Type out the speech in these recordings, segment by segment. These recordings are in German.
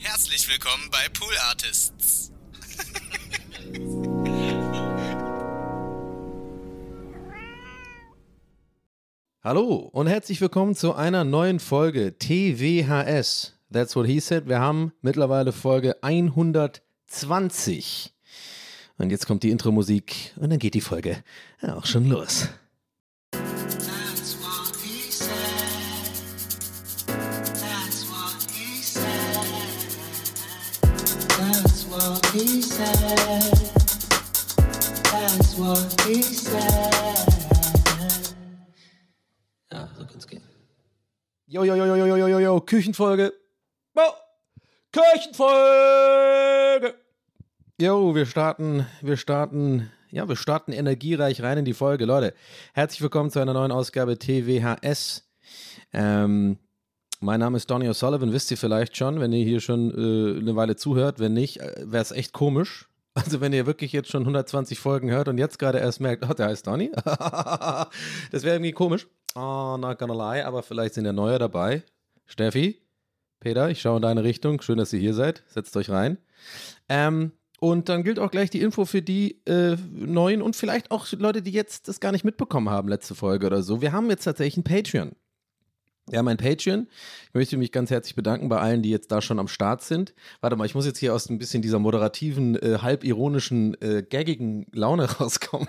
Herzlich willkommen bei Pool Artists. Hallo und herzlich willkommen zu einer neuen Folge TWHS. That's what he said. Wir haben mittlerweile Folge 120. Und jetzt kommt die Intro-Musik und dann geht die Folge auch schon los. Ja, so kann's gehen. Jo, jo, jo, jo, jo, jo, jo, jo, Küchenfolge. Oh, Küchenfolge. Jo, wir starten, wir starten, ja, wir starten energiereich rein in die Folge. Leute, herzlich willkommen zu einer neuen Ausgabe TWHS. Ähm, mein Name ist Donny O'Sullivan, wisst ihr vielleicht schon, wenn ihr hier schon äh, eine Weile zuhört. Wenn nicht, wäre es echt komisch. Also wenn ihr wirklich jetzt schon 120 Folgen hört und jetzt gerade erst merkt, oh, der heißt Donny. das wäre irgendwie komisch. Oh, not gonna lie, aber vielleicht sind ja neue dabei. Steffi, Peter, ich schaue in deine Richtung. Schön, dass ihr hier seid. Setzt euch rein. Ähm, und dann gilt auch gleich die Info für die äh, Neuen und vielleicht auch Leute, die jetzt das gar nicht mitbekommen haben, letzte Folge oder so. Wir haben jetzt tatsächlich ein Patreon. Ja, mein Patreon. Ich möchte mich ganz herzlich bedanken bei allen, die jetzt da schon am Start sind. Warte mal, ich muss jetzt hier aus ein bisschen dieser moderativen, äh, halb äh, gaggigen Laune rauskommen.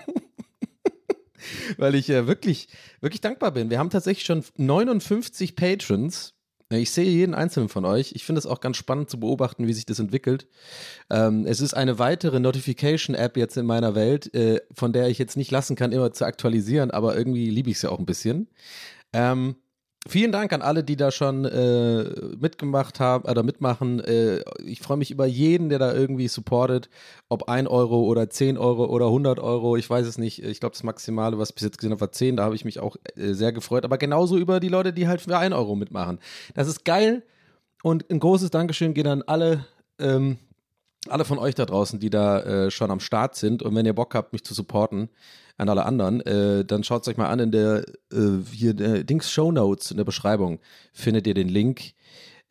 Weil ich äh, wirklich, wirklich dankbar bin. Wir haben tatsächlich schon 59 Patrons. Ich sehe jeden einzelnen von euch. Ich finde es auch ganz spannend zu beobachten, wie sich das entwickelt. Ähm, es ist eine weitere Notification-App jetzt in meiner Welt, äh, von der ich jetzt nicht lassen kann, immer zu aktualisieren, aber irgendwie liebe ich es ja auch ein bisschen. Ähm, Vielen Dank an alle, die da schon äh, mitgemacht haben oder mitmachen. Äh, ich freue mich über jeden, der da irgendwie supportet. Ob 1 Euro oder 10 Euro oder 100 Euro, ich weiß es nicht. Ich glaube, das Maximale, was ich bis jetzt gesehen habe, war 10. Da habe ich mich auch äh, sehr gefreut. Aber genauso über die Leute, die halt für 1 Euro mitmachen. Das ist geil. Und ein großes Dankeschön geht an alle, ähm, alle von euch da draußen, die da äh, schon am Start sind. Und wenn ihr Bock habt, mich zu supporten, an alle anderen, äh, dann schaut es euch mal an in der äh, hier der Dings Show Notes in der Beschreibung findet ihr den Link.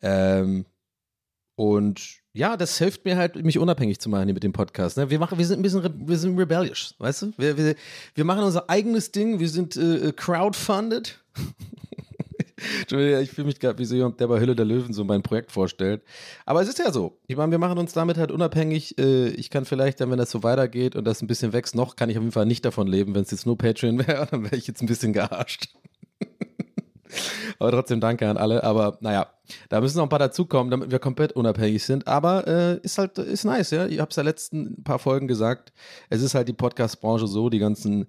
Ähm, und ja, das hilft mir halt, mich unabhängig zu machen hier mit dem Podcast. Ne? Wir machen, wir sind ein bisschen, wir sind rebellious, weißt du? Wir, wir, wir machen unser eigenes Ding. Wir sind äh, crowdfunded. Ich fühle mich gerade wie so jemand, der bei Hülle der Löwen so mein Projekt vorstellt. Aber es ist ja so. Ich meine, wir machen uns damit halt unabhängig. Äh, Ich kann vielleicht dann, wenn das so weitergeht und das ein bisschen wächst, noch kann ich auf jeden Fall nicht davon leben. Wenn es jetzt nur Patreon wäre, dann wäre ich jetzt ein bisschen gearscht. Aber trotzdem danke an alle. Aber naja, da müssen noch ein paar dazukommen, damit wir komplett unabhängig sind. Aber äh, ist halt, ist nice, ja. Ich habe es ja letzten paar Folgen gesagt. Es ist halt die Podcast-Branche so, die ganzen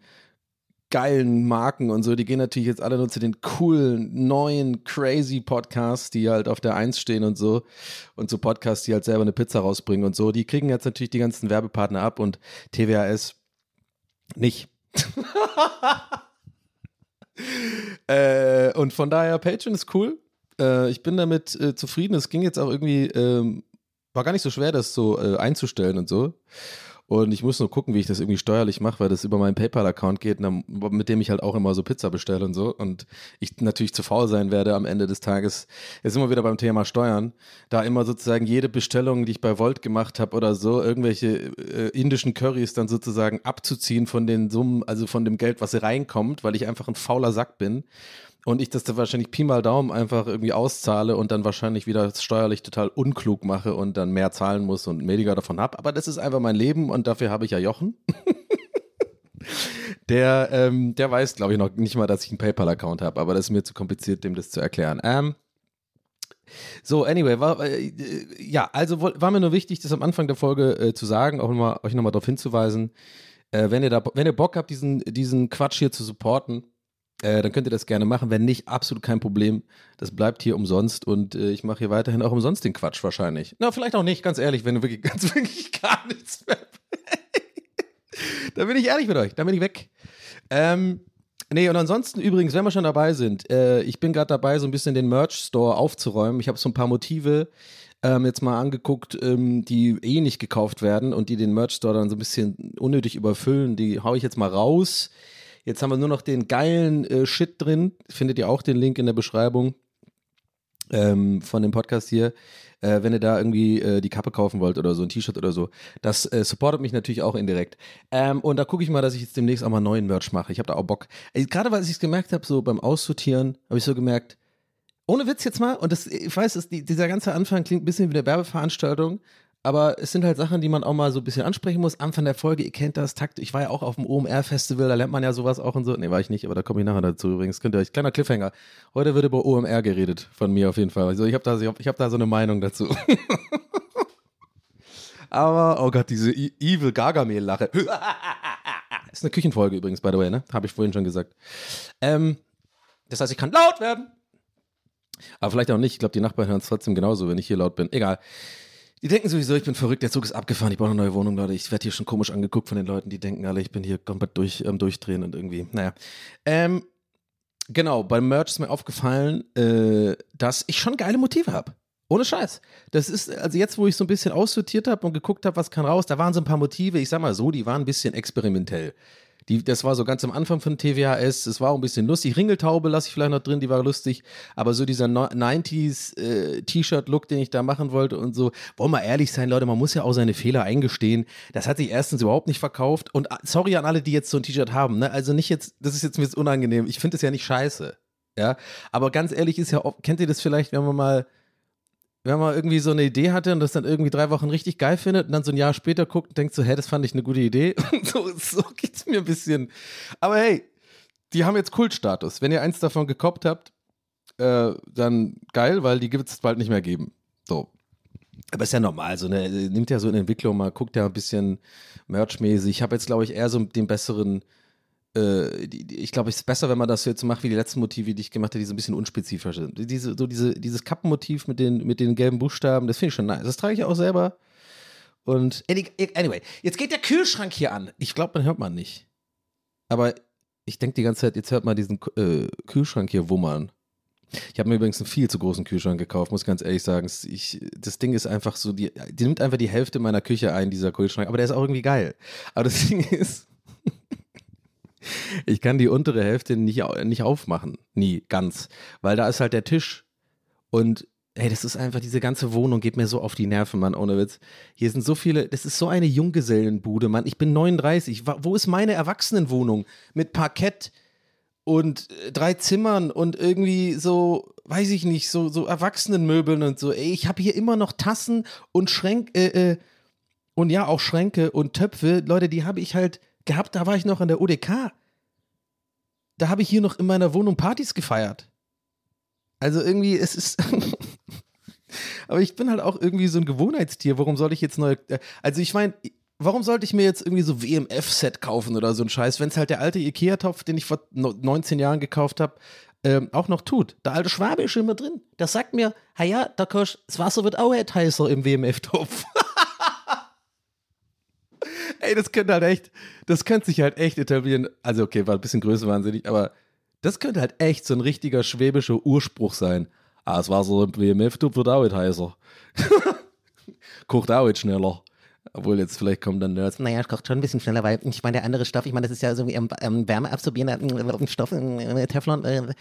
geilen Marken und so, die gehen natürlich jetzt alle nur zu den coolen, neuen, crazy Podcasts, die halt auf der Eins stehen und so. Und so Podcasts, die halt selber eine Pizza rausbringen und so. Die kriegen jetzt natürlich die ganzen Werbepartner ab und TWAS nicht. äh, und von daher, Patreon ist cool. Äh, ich bin damit äh, zufrieden. Es ging jetzt auch irgendwie, ähm, war gar nicht so schwer, das so äh, einzustellen und so. Und ich muss nur gucken, wie ich das irgendwie steuerlich mache, weil das über meinen PayPal-Account geht, mit dem ich halt auch immer so Pizza bestelle und so. Und ich natürlich zu faul sein werde am Ende des Tages. Jetzt wir wieder beim Thema Steuern. Da immer sozusagen jede Bestellung, die ich bei Volt gemacht habe oder so, irgendwelche äh, indischen Currys dann sozusagen abzuziehen von den Summen, also von dem Geld, was reinkommt, weil ich einfach ein fauler Sack bin. Und ich das dann wahrscheinlich Pi mal Daumen einfach irgendwie auszahle und dann wahrscheinlich wieder steuerlich total unklug mache und dann mehr zahlen muss und weniger davon habe. Aber das ist einfach mein Leben und dafür habe ich ja Jochen. der, ähm, der weiß, glaube ich, noch nicht mal, dass ich einen PayPal-Account habe, aber das ist mir zu kompliziert, dem das zu erklären. Ähm, so, anyway, war, äh, ja, also war mir nur wichtig, das am Anfang der Folge äh, zu sagen, auch nochmal, euch nochmal darauf hinzuweisen, äh, wenn ihr da, wenn ihr Bock habt, diesen, diesen Quatsch hier zu supporten, äh, dann könnt ihr das gerne machen. Wenn nicht, absolut kein Problem. Das bleibt hier umsonst und äh, ich mache hier weiterhin auch umsonst den Quatsch wahrscheinlich. Na, vielleicht auch nicht, ganz ehrlich, wenn du wirklich, ganz wirklich gar nichts mehr. da bin ich ehrlich mit euch, da bin ich weg. Ähm, nee, und ansonsten übrigens, wenn wir schon dabei sind, äh, ich bin gerade dabei, so ein bisschen den Merch-Store aufzuräumen. Ich habe so ein paar Motive ähm, jetzt mal angeguckt, ähm, die eh nicht gekauft werden und die den Merch-Store dann so ein bisschen unnötig überfüllen. Die hau ich jetzt mal raus. Jetzt haben wir nur noch den geilen äh, Shit drin. Findet ihr auch den Link in der Beschreibung ähm, von dem Podcast hier. Äh, wenn ihr da irgendwie äh, die Kappe kaufen wollt oder so, ein T-Shirt oder so. Das äh, supportet mich natürlich auch indirekt. Ähm, und da gucke ich mal, dass ich jetzt demnächst auch mal neuen Merch mache. Ich habe da auch Bock. Ey, Gerade weil ich es gemerkt habe, so beim Aussortieren, habe ich so gemerkt, ohne Witz jetzt mal, und das, ich weiß, das, die, dieser ganze Anfang klingt ein bisschen wie eine Werbeveranstaltung, aber es sind halt Sachen, die man auch mal so ein bisschen ansprechen muss. Anfang der Folge, ihr kennt das, Takt. Ich war ja auch auf dem OMR-Festival, da lernt man ja sowas auch und so. Nee, war ich nicht, aber da komme ich nachher dazu übrigens. Könnt ihr euch, kleiner Cliffhanger. Heute wird über OMR geredet, von mir auf jeden Fall. Also ich habe da, ich hab, ich hab da so eine Meinung dazu. aber, oh Gott, diese E- Evil Gargamel-Lache. Ist eine Küchenfolge übrigens, by the way, ne? Habe ich vorhin schon gesagt. Ähm, das heißt, ich kann laut werden. Aber vielleicht auch nicht. Ich glaube, die Nachbarn hören es trotzdem genauso, wenn ich hier laut bin. Egal. Die denken sowieso, ich bin verrückt, der Zug ist abgefahren, ich brauche eine neue Wohnung, Leute. Ich werde hier schon komisch angeguckt von den Leuten, die denken alle, ich bin hier komplett durch, ähm, durchdrehen und irgendwie, naja. Ähm, genau, beim Merch ist mir aufgefallen, äh, dass ich schon geile Motive habe. Ohne Scheiß. Das ist, also jetzt, wo ich so ein bisschen aussortiert habe und geguckt habe, was kann raus, da waren so ein paar Motive, ich sag mal so, die waren ein bisschen experimentell. Die, das war so ganz am Anfang von TWHS, es war auch ein bisschen lustig. Ringeltaube lasse ich vielleicht noch drin, die war lustig. Aber so dieser no 90s äh, den ich da machen wollte und so, wollen wir ehrlich sein, Leute, man muss ja auch seine Fehler eingestehen. Das hat sich erstens überhaupt nicht verkauft. Und ah, sorry an alle, die jetzt so ein T-Shirt haben, ne? Also nicht jetzt, das ist jetzt mir jetzt unangenehm. Ich finde es ja nicht scheiße. Ja. Aber ganz ehrlich ist ja, kennt ihr das vielleicht, wenn man mal wenn man irgendwie so eine Idee hatte und das dann irgendwie drei Wochen richtig geil findet und dann so ein Jahr später guckt und denkt so, hä, das fand ich eine gute Idee. so, so geht's mir ein bisschen. Aber hey, die haben jetzt Kultstatus. Wenn ihr eins davon gekoppt habt, äh, dann geil, weil die wird es bald nicht mehr geben. So. Aber ist ja normal, so eine, nimmt ja so eine Entwicklung mal, guckt ja ein bisschen merchmäßig. Ich habe jetzt, glaube ich, eher so den besseren, ich glaube, es ist besser, wenn man das jetzt macht wie die letzten Motive, die ich gemacht habe, die so ein bisschen unspezifischer sind. Diese, so diese, dieses Kappenmotiv mit den, mit den gelben Buchstaben, das finde ich schon nice. Das trage ich auch selber. Und any- anyway, jetzt geht der Kühlschrank hier an. Ich glaube, man hört man nicht. Aber ich denke die ganze Zeit, jetzt hört man diesen äh, Kühlschrank hier wummern. Ich habe mir übrigens einen viel zu großen Kühlschrank gekauft, muss ganz ehrlich sagen. Ich, das Ding ist einfach so, die, die nimmt einfach die Hälfte meiner Küche ein, dieser Kühlschrank. Aber der ist auch irgendwie geil. Aber das Ding ist, ich kann die untere Hälfte nicht, nicht aufmachen. Nie, ganz. Weil da ist halt der Tisch. Und ey, das ist einfach, diese ganze Wohnung geht mir so auf die Nerven, Mann, ohne Witz. Hier sind so viele, das ist so eine Junggesellenbude, Mann. Ich bin 39. Wa- Wo ist meine Erwachsenenwohnung? Mit Parkett und äh, drei Zimmern und irgendwie so, weiß ich nicht, so, so Erwachsenenmöbeln und so. Ey, ich habe hier immer noch Tassen und Schränke, äh, äh, und ja, auch Schränke und Töpfe. Leute, die habe ich halt gehabt, da war ich noch an der ODK. Da habe ich hier noch in meiner Wohnung Partys gefeiert. Also irgendwie, es ist. Aber ich bin halt auch irgendwie so ein Gewohnheitstier. Warum soll ich jetzt neu. äh, Also ich meine, warum sollte ich mir jetzt irgendwie so WMF-Set kaufen oder so ein Scheiß, wenn es halt der alte Ikea-Topf, den ich vor no- 19 Jahren gekauft habe, ähm, auch noch tut. Der alte Schwabe ist schon immer drin. Der sagt mir, ja, da kost, das Wasser wird auch nicht heißer im WMF-Topf. Ey, das könnte halt echt, das könnte sich halt echt etablieren. Also, okay, war ein bisschen größenwahnsinnig, aber das könnte halt echt so ein richtiger schwäbischer Urspruch sein. Ah, das Wasser im WMF-Topf wird auch heißer. Kocht auch schneller. Obwohl jetzt vielleicht kommen dann Nerds. Naja, es kocht schon ein bisschen schneller, weil ich meine, der andere Stoff, ich meine, das ist ja so wie ähm, ähm, wärmeabsorbierender ähm, Stoff, äh, Teflon. Äh,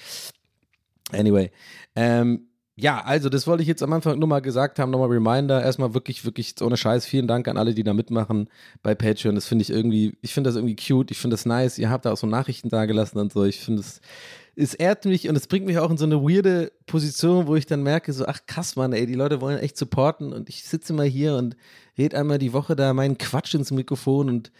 Anyway. Ähm, ja, also das wollte ich jetzt am Anfang nur mal gesagt haben, nochmal Reminder. Erstmal wirklich, wirklich ohne Scheiß. Vielen Dank an alle, die da mitmachen bei Patreon. Das finde ich irgendwie, ich finde das irgendwie cute, ich finde das nice. Ihr habt da auch so Nachrichten da gelassen und so. Ich finde es es ehrt mich und es bringt mich auch in so eine weirde Position, wo ich dann merke, so, ach krass, Mann, ey, die Leute wollen echt supporten und ich sitze mal hier und red einmal die Woche da meinen Quatsch ins Mikrofon und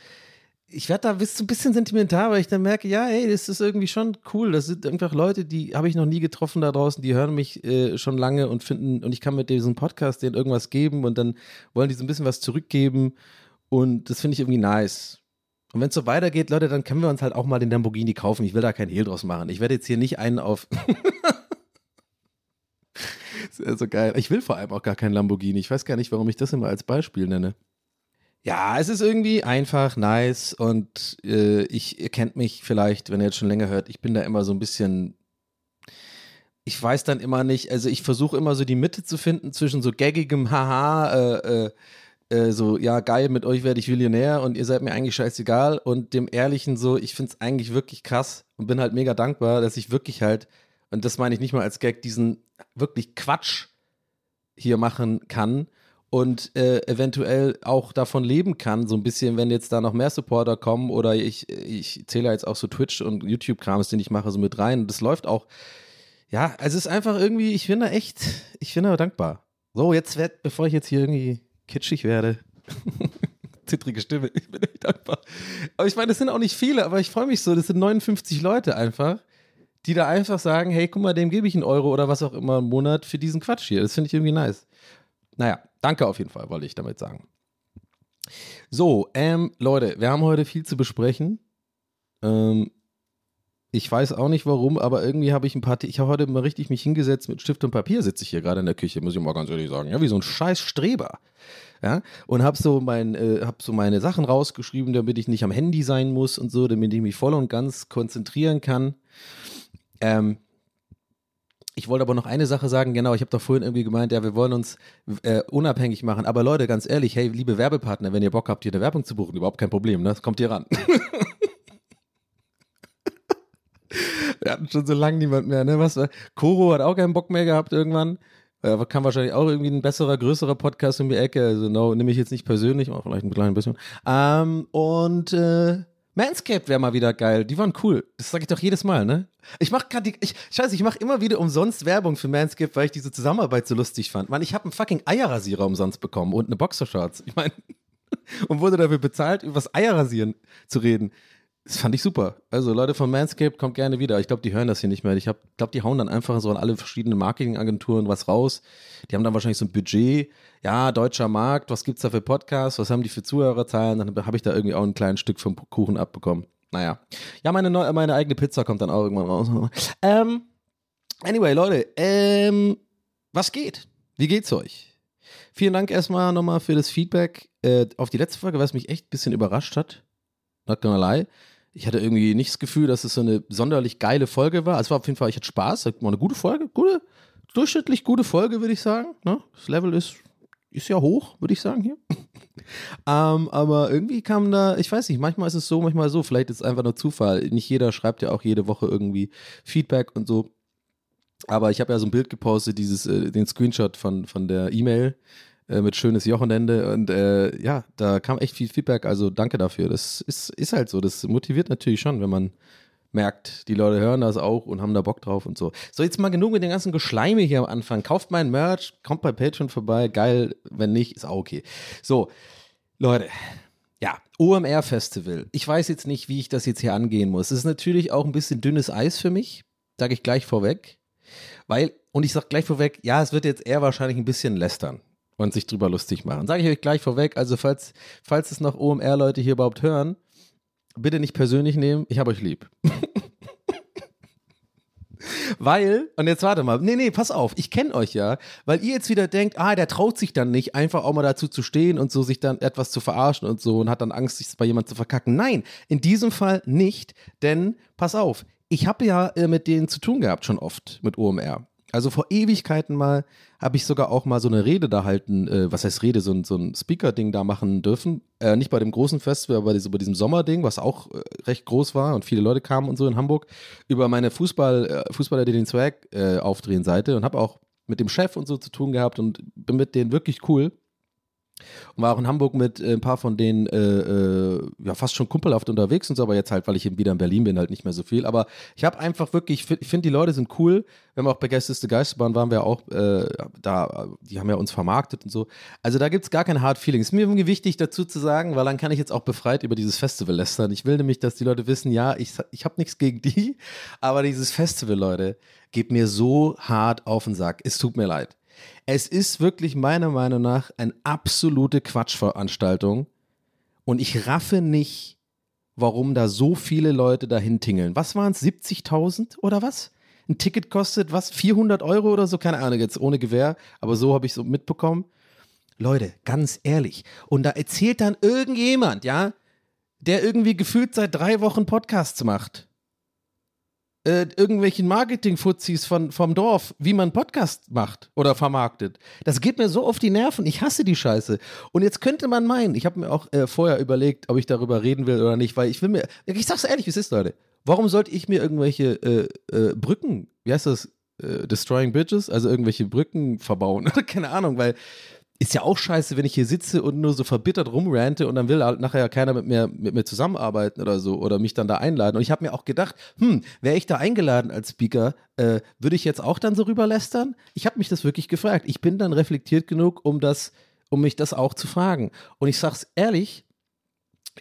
ich werde da bis ein bisschen sentimental, weil ich dann merke, ja, ey, das ist irgendwie schon cool. Das sind einfach Leute, die habe ich noch nie getroffen da draußen, die hören mich äh, schon lange und finden, und ich kann mit diesem Podcast denen irgendwas geben und dann wollen die so ein bisschen was zurückgeben. Und das finde ich irgendwie nice. Und wenn es so weitergeht, Leute, dann können wir uns halt auch mal den Lamborghini kaufen. Ich will da kein Hehl draus machen. Ich werde jetzt hier nicht einen auf. das ist ja so geil. Ich will vor allem auch gar keinen Lamborghini. Ich weiß gar nicht, warum ich das immer als Beispiel nenne. Ja, es ist irgendwie einfach nice und äh, ich, ihr kennt mich vielleicht, wenn ihr jetzt schon länger hört, ich bin da immer so ein bisschen, ich weiß dann immer nicht, also ich versuche immer so die Mitte zu finden zwischen so gaggigem Haha, äh, äh, äh, so, ja, geil, mit euch werde ich Millionär und ihr seid mir eigentlich scheißegal und dem ehrlichen so, ich finde es eigentlich wirklich krass und bin halt mega dankbar, dass ich wirklich halt, und das meine ich nicht mal als Gag, diesen wirklich Quatsch hier machen kann und äh, eventuell auch davon leben kann, so ein bisschen, wenn jetzt da noch mehr Supporter kommen oder ich, ich zähle jetzt auch so Twitch und YouTube-Krams, den ich mache, so mit rein. Das läuft auch. Ja, also es ist einfach irgendwie, ich bin da echt, ich bin da dankbar. So, jetzt wird, bevor ich jetzt hier irgendwie kitschig werde. Zittrige Stimme, ich bin echt dankbar. Aber ich meine, das sind auch nicht viele, aber ich freue mich so, das sind 59 Leute einfach, die da einfach sagen, hey, guck mal, dem gebe ich einen Euro oder was auch immer im Monat für diesen Quatsch hier. Das finde ich irgendwie nice. Naja, danke auf jeden Fall, wollte ich damit sagen. So, ähm, Leute, wir haben heute viel zu besprechen. Ähm, ich weiß auch nicht warum, aber irgendwie habe ich ein paar, ich habe heute mal richtig mich hingesetzt mit Stift und Papier, sitze ich hier gerade in der Küche, muss ich mal ganz ehrlich sagen. Ja, wie so ein scheiß Streber. Ja, und habe so, mein, äh, hab so meine Sachen rausgeschrieben, damit ich nicht am Handy sein muss und so, damit ich mich voll und ganz konzentrieren kann. Ähm, ich wollte aber noch eine Sache sagen, genau, ich habe doch vorhin irgendwie gemeint, ja, wir wollen uns äh, unabhängig machen. Aber Leute, ganz ehrlich, hey, liebe Werbepartner, wenn ihr Bock habt, hier eine Werbung zu buchen, überhaupt kein Problem, ne? Kommt hier ran. wir hatten schon so lange niemand mehr, ne? Was? Koro hat auch keinen Bock mehr gehabt irgendwann. Äh, kam wahrscheinlich auch irgendwie ein besserer, größerer Podcast um die Ecke. Also, no, nehme ich jetzt nicht persönlich, aber vielleicht ein kleines bisschen. Ähm, und äh, Manscaped wäre mal wieder geil. Die waren cool. Das sage ich doch jedes Mal, ne? Ich mache gerade ich Scheiße, ich mache immer wieder umsonst Werbung für Manscaped, weil ich diese Zusammenarbeit so lustig fand. Mann, ich habe einen fucking Eierrasierer umsonst bekommen und eine Boxershorts. Ich meine und wurde dafür bezahlt, über das Eierrasieren zu reden. Das fand ich super. Also Leute von Manscaped, kommt gerne wieder. Ich glaube, die hören das hier nicht mehr. Ich glaube, die hauen dann einfach so an alle verschiedenen Marketingagenturen was raus. Die haben dann wahrscheinlich so ein Budget. Ja, deutscher Markt, was gibt's da für Podcasts? Was haben die für Zuhörerzahlen? Dann habe ich da irgendwie auch ein kleines Stück vom Kuchen abbekommen. Naja. Ja, meine, neue, meine eigene Pizza kommt dann auch irgendwann raus. Ähm, anyway, Leute, ähm, was geht? Wie geht's euch? Vielen Dank erstmal nochmal für das Feedback äh, auf die letzte Folge, was mich echt ein bisschen überrascht hat. Not gonna lie. Ich hatte irgendwie nicht das Gefühl, dass es so eine sonderlich geile Folge war. Also es war auf jeden Fall, ich hatte Spaß. War eine gute Folge. Gute, durchschnittlich gute Folge, würde ich sagen. Ne? Das Level ist, ist ja hoch, würde ich sagen hier. ähm, aber irgendwie kam da, ich weiß nicht, manchmal ist es so, manchmal so. Vielleicht ist es einfach nur Zufall. Nicht jeder schreibt ja auch jede Woche irgendwie Feedback und so. Aber ich habe ja so ein Bild gepostet, dieses, äh, den Screenshot von, von der E-Mail äh, mit schönes Wochenende und äh, ja, da kam echt viel Feedback, also danke dafür. Das ist, ist halt so, das motiviert natürlich schon, wenn man merkt, die Leute hören das auch und haben da Bock drauf und so. So, jetzt mal genug mit den ganzen Geschleime hier am Anfang. Kauft mein Merch, kommt bei Patreon vorbei, geil, wenn nicht, ist auch okay. So, Leute, ja, OMR Festival. Ich weiß jetzt nicht, wie ich das jetzt hier angehen muss. Es ist natürlich auch ein bisschen dünnes Eis für mich, sage ich gleich vorweg. Weil, und ich sage gleich vorweg, ja, es wird jetzt eher wahrscheinlich ein bisschen lästern und sich drüber lustig machen. Sage ich euch gleich vorweg, also falls, falls es noch OMR-Leute hier überhaupt hören, bitte nicht persönlich nehmen, ich habe euch lieb. weil, und jetzt warte mal, nee, nee, pass auf, ich kenne euch ja, weil ihr jetzt wieder denkt, ah, der traut sich dann nicht, einfach auch mal dazu zu stehen und so sich dann etwas zu verarschen und so und hat dann Angst, sich bei jemandem zu verkacken. Nein, in diesem Fall nicht, denn pass auf, ich habe ja äh, mit denen zu tun gehabt schon oft, mit OMR. Also vor Ewigkeiten mal habe ich sogar auch mal so eine Rede da halten, äh, was heißt Rede, so ein, so ein Speaker-Ding da machen dürfen. Äh, nicht bei dem großen Festival, aber bei diesem Sommerding, was auch äh, recht groß war und viele Leute kamen und so in Hamburg, über meine Fußball, äh, Fußballer, die den Swag äh, aufdrehen Seite und habe auch mit dem Chef und so zu tun gehabt und bin mit denen wirklich cool. Und war auch in Hamburg mit äh, ein paar von denen äh, äh, ja fast schon kumpelhaft unterwegs und so, aber jetzt halt, weil ich eben wieder in Berlin bin, halt nicht mehr so viel. Aber ich habe einfach wirklich, ich find- ich finde, die Leute sind cool. Wir haben auch bei Gästeste Geisterbahn waren wir auch äh, da, die haben ja uns vermarktet und so. Also da gibt es gar keine Hard Feelings. Ist mir irgendwie wichtig dazu zu sagen, weil dann kann ich jetzt auch befreit über dieses Festival lästern. Ich will nämlich, dass die Leute wissen, ja, ich, ich habe nichts gegen die, aber dieses Festival, Leute, geht mir so hart auf den Sack. Es tut mir leid. Es ist wirklich meiner Meinung nach eine absolute Quatschveranstaltung und ich raffe nicht, warum da so viele Leute dahin tingeln. Was waren es, 70.000 oder was? Ein Ticket kostet was, 400 Euro oder so? Keine Ahnung, jetzt ohne Gewehr, aber so habe ich es mitbekommen. Leute, ganz ehrlich. Und da erzählt dann irgendjemand, ja, der irgendwie gefühlt seit drei Wochen Podcasts macht äh, irgendwelchen Marketing-Fuzis vom Dorf, wie man Podcast macht oder vermarktet. Das geht mir so auf die Nerven. Ich hasse die Scheiße. Und jetzt könnte man meinen, ich habe mir auch äh, vorher überlegt, ob ich darüber reden will oder nicht, weil ich will mir, ich sag's ehrlich, wie es ist, Leute. Warum sollte ich mir irgendwelche äh, äh, Brücken, wie heißt das, äh, Destroying Bridges, also irgendwelche Brücken verbauen? Keine Ahnung, weil ist ja auch scheiße, wenn ich hier sitze und nur so verbittert rumrante und dann will halt nachher keiner mit mir, mit mir zusammenarbeiten oder so oder mich dann da einladen. Und ich habe mir auch gedacht, hm, wäre ich da eingeladen als Speaker, äh, würde ich jetzt auch dann so rüberlästern? Ich habe mich das wirklich gefragt. Ich bin dann reflektiert genug, um das, um mich das auch zu fragen. Und ich sag's ehrlich,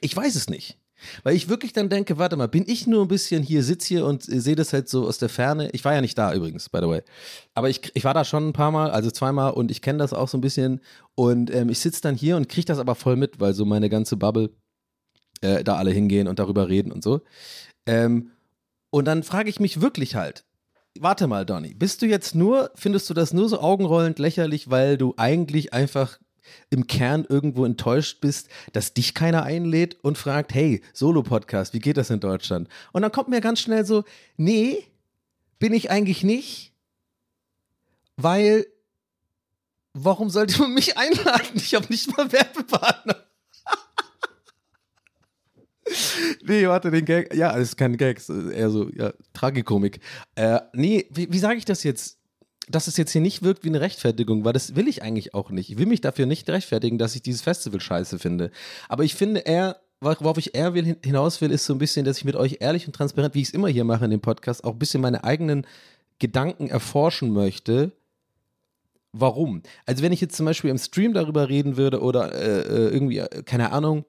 ich weiß es nicht. Weil ich wirklich dann denke, warte mal, bin ich nur ein bisschen hier, sitze hier und sehe das halt so aus der Ferne. Ich war ja nicht da übrigens, by the way. Aber ich, ich war da schon ein paar Mal, also zweimal und ich kenne das auch so ein bisschen. Und ähm, ich sitze dann hier und kriege das aber voll mit, weil so meine ganze Bubble äh, da alle hingehen und darüber reden und so. Ähm, und dann frage ich mich wirklich halt, warte mal, Donny, bist du jetzt nur, findest du das nur so augenrollend lächerlich, weil du eigentlich einfach im Kern irgendwo enttäuscht bist, dass dich keiner einlädt und fragt, hey, Solo-Podcast, wie geht das in Deutschland? Und dann kommt mir ganz schnell so, nee, bin ich eigentlich nicht, weil warum sollte man mich einladen? Ich habe nicht mal Werbepartner. Nee, warte, den Gag. Ja, das ist kein Gag, eher so, ja, Tragikomik. Äh, nee, wie, wie sage ich das jetzt? Dass es jetzt hier nicht wirkt wie eine Rechtfertigung, weil das will ich eigentlich auch nicht. Ich will mich dafür nicht rechtfertigen, dass ich dieses Festival scheiße finde. Aber ich finde eher, worauf ich eher will, hinaus will, ist so ein bisschen, dass ich mit euch ehrlich und transparent, wie ich es immer hier mache in dem Podcast, auch ein bisschen meine eigenen Gedanken erforschen möchte. Warum? Also wenn ich jetzt zum Beispiel im Stream darüber reden würde oder äh, äh, irgendwie, äh, keine Ahnung,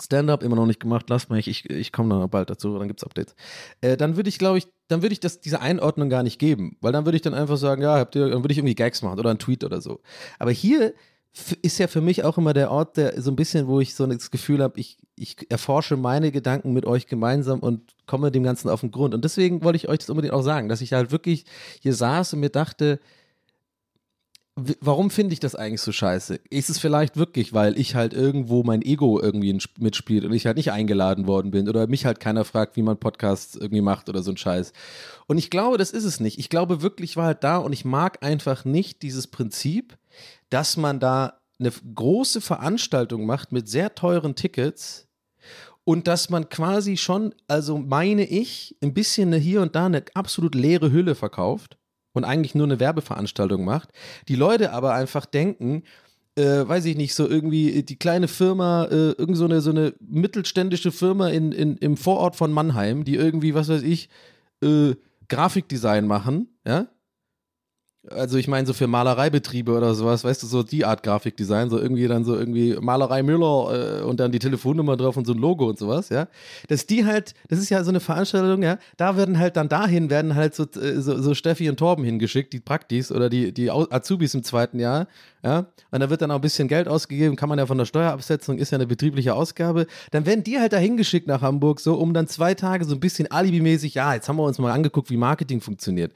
Stand-up immer noch nicht gemacht, lasst mich, ich, ich komme noch bald dazu, dann gibt's Updates. Äh, dann würde ich, glaube ich, dann würde ich das, diese Einordnung gar nicht geben, weil dann würde ich dann einfach sagen, ja, habt ihr, dann würde ich irgendwie Gags machen oder einen Tweet oder so. Aber hier ist ja für mich auch immer der Ort, der so ein bisschen, wo ich so das Gefühl habe, ich, ich erforsche meine Gedanken mit euch gemeinsam und komme dem Ganzen auf den Grund. Und deswegen wollte ich euch das unbedingt auch sagen, dass ich halt wirklich hier saß und mir dachte, warum finde ich das eigentlich so scheiße? Ist es vielleicht wirklich, weil ich halt irgendwo mein Ego irgendwie mitspielt und ich halt nicht eingeladen worden bin oder mich halt keiner fragt, wie man Podcasts irgendwie macht oder so ein Scheiß. Und ich glaube, das ist es nicht. Ich glaube wirklich, ich war halt da und ich mag einfach nicht dieses Prinzip, dass man da eine große Veranstaltung macht mit sehr teuren Tickets und dass man quasi schon, also meine ich, ein bisschen hier und da eine absolut leere Hülle verkauft und eigentlich nur eine Werbeveranstaltung macht. Die Leute aber einfach denken, äh, weiß ich nicht, so irgendwie die kleine Firma, äh, irgend so eine, so eine mittelständische Firma in, in, im Vorort von Mannheim, die irgendwie, was weiß ich, äh, Grafikdesign machen, ja? Also ich meine so für Malereibetriebe oder sowas, weißt du, so die Art Grafikdesign, so irgendwie dann so irgendwie Malerei Müller äh, und dann die Telefonnummer drauf und so ein Logo und sowas, ja. Dass die halt, das ist ja so eine Veranstaltung, ja, da werden halt dann dahin, werden halt so, äh, so, so Steffi und Torben hingeschickt, die Praktis oder die, die Azubis im zweiten Jahr, ja. Und da wird dann auch ein bisschen Geld ausgegeben, kann man ja von der Steuerabsetzung, ist ja eine betriebliche Ausgabe. Dann werden die halt da hingeschickt nach Hamburg, so um dann zwei Tage so ein bisschen alibimäßig, ja, jetzt haben wir uns mal angeguckt, wie Marketing funktioniert.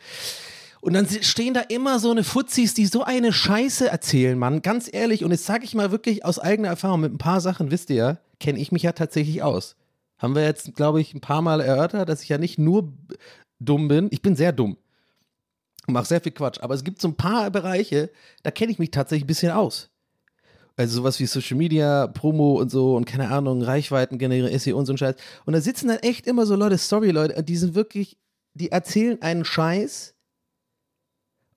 Und dann stehen da immer so eine Fuzis, die so eine Scheiße erzählen, Mann. Ganz ehrlich. Und jetzt sage ich mal wirklich aus eigener Erfahrung, mit ein paar Sachen, wisst ihr ja, kenne ich mich ja tatsächlich aus. Haben wir jetzt, glaube ich, ein paar Mal erörtert, dass ich ja nicht nur dumm bin. Ich bin sehr dumm. Mache sehr viel Quatsch. Aber es gibt so ein paar Bereiche, da kenne ich mich tatsächlich ein bisschen aus. Also sowas wie Social Media, Promo und so und keine Ahnung, Reichweiten generieren, SEO und so ein Scheiß. Und da sitzen dann echt immer so Leute, sorry Leute, die sind wirklich, die erzählen einen Scheiß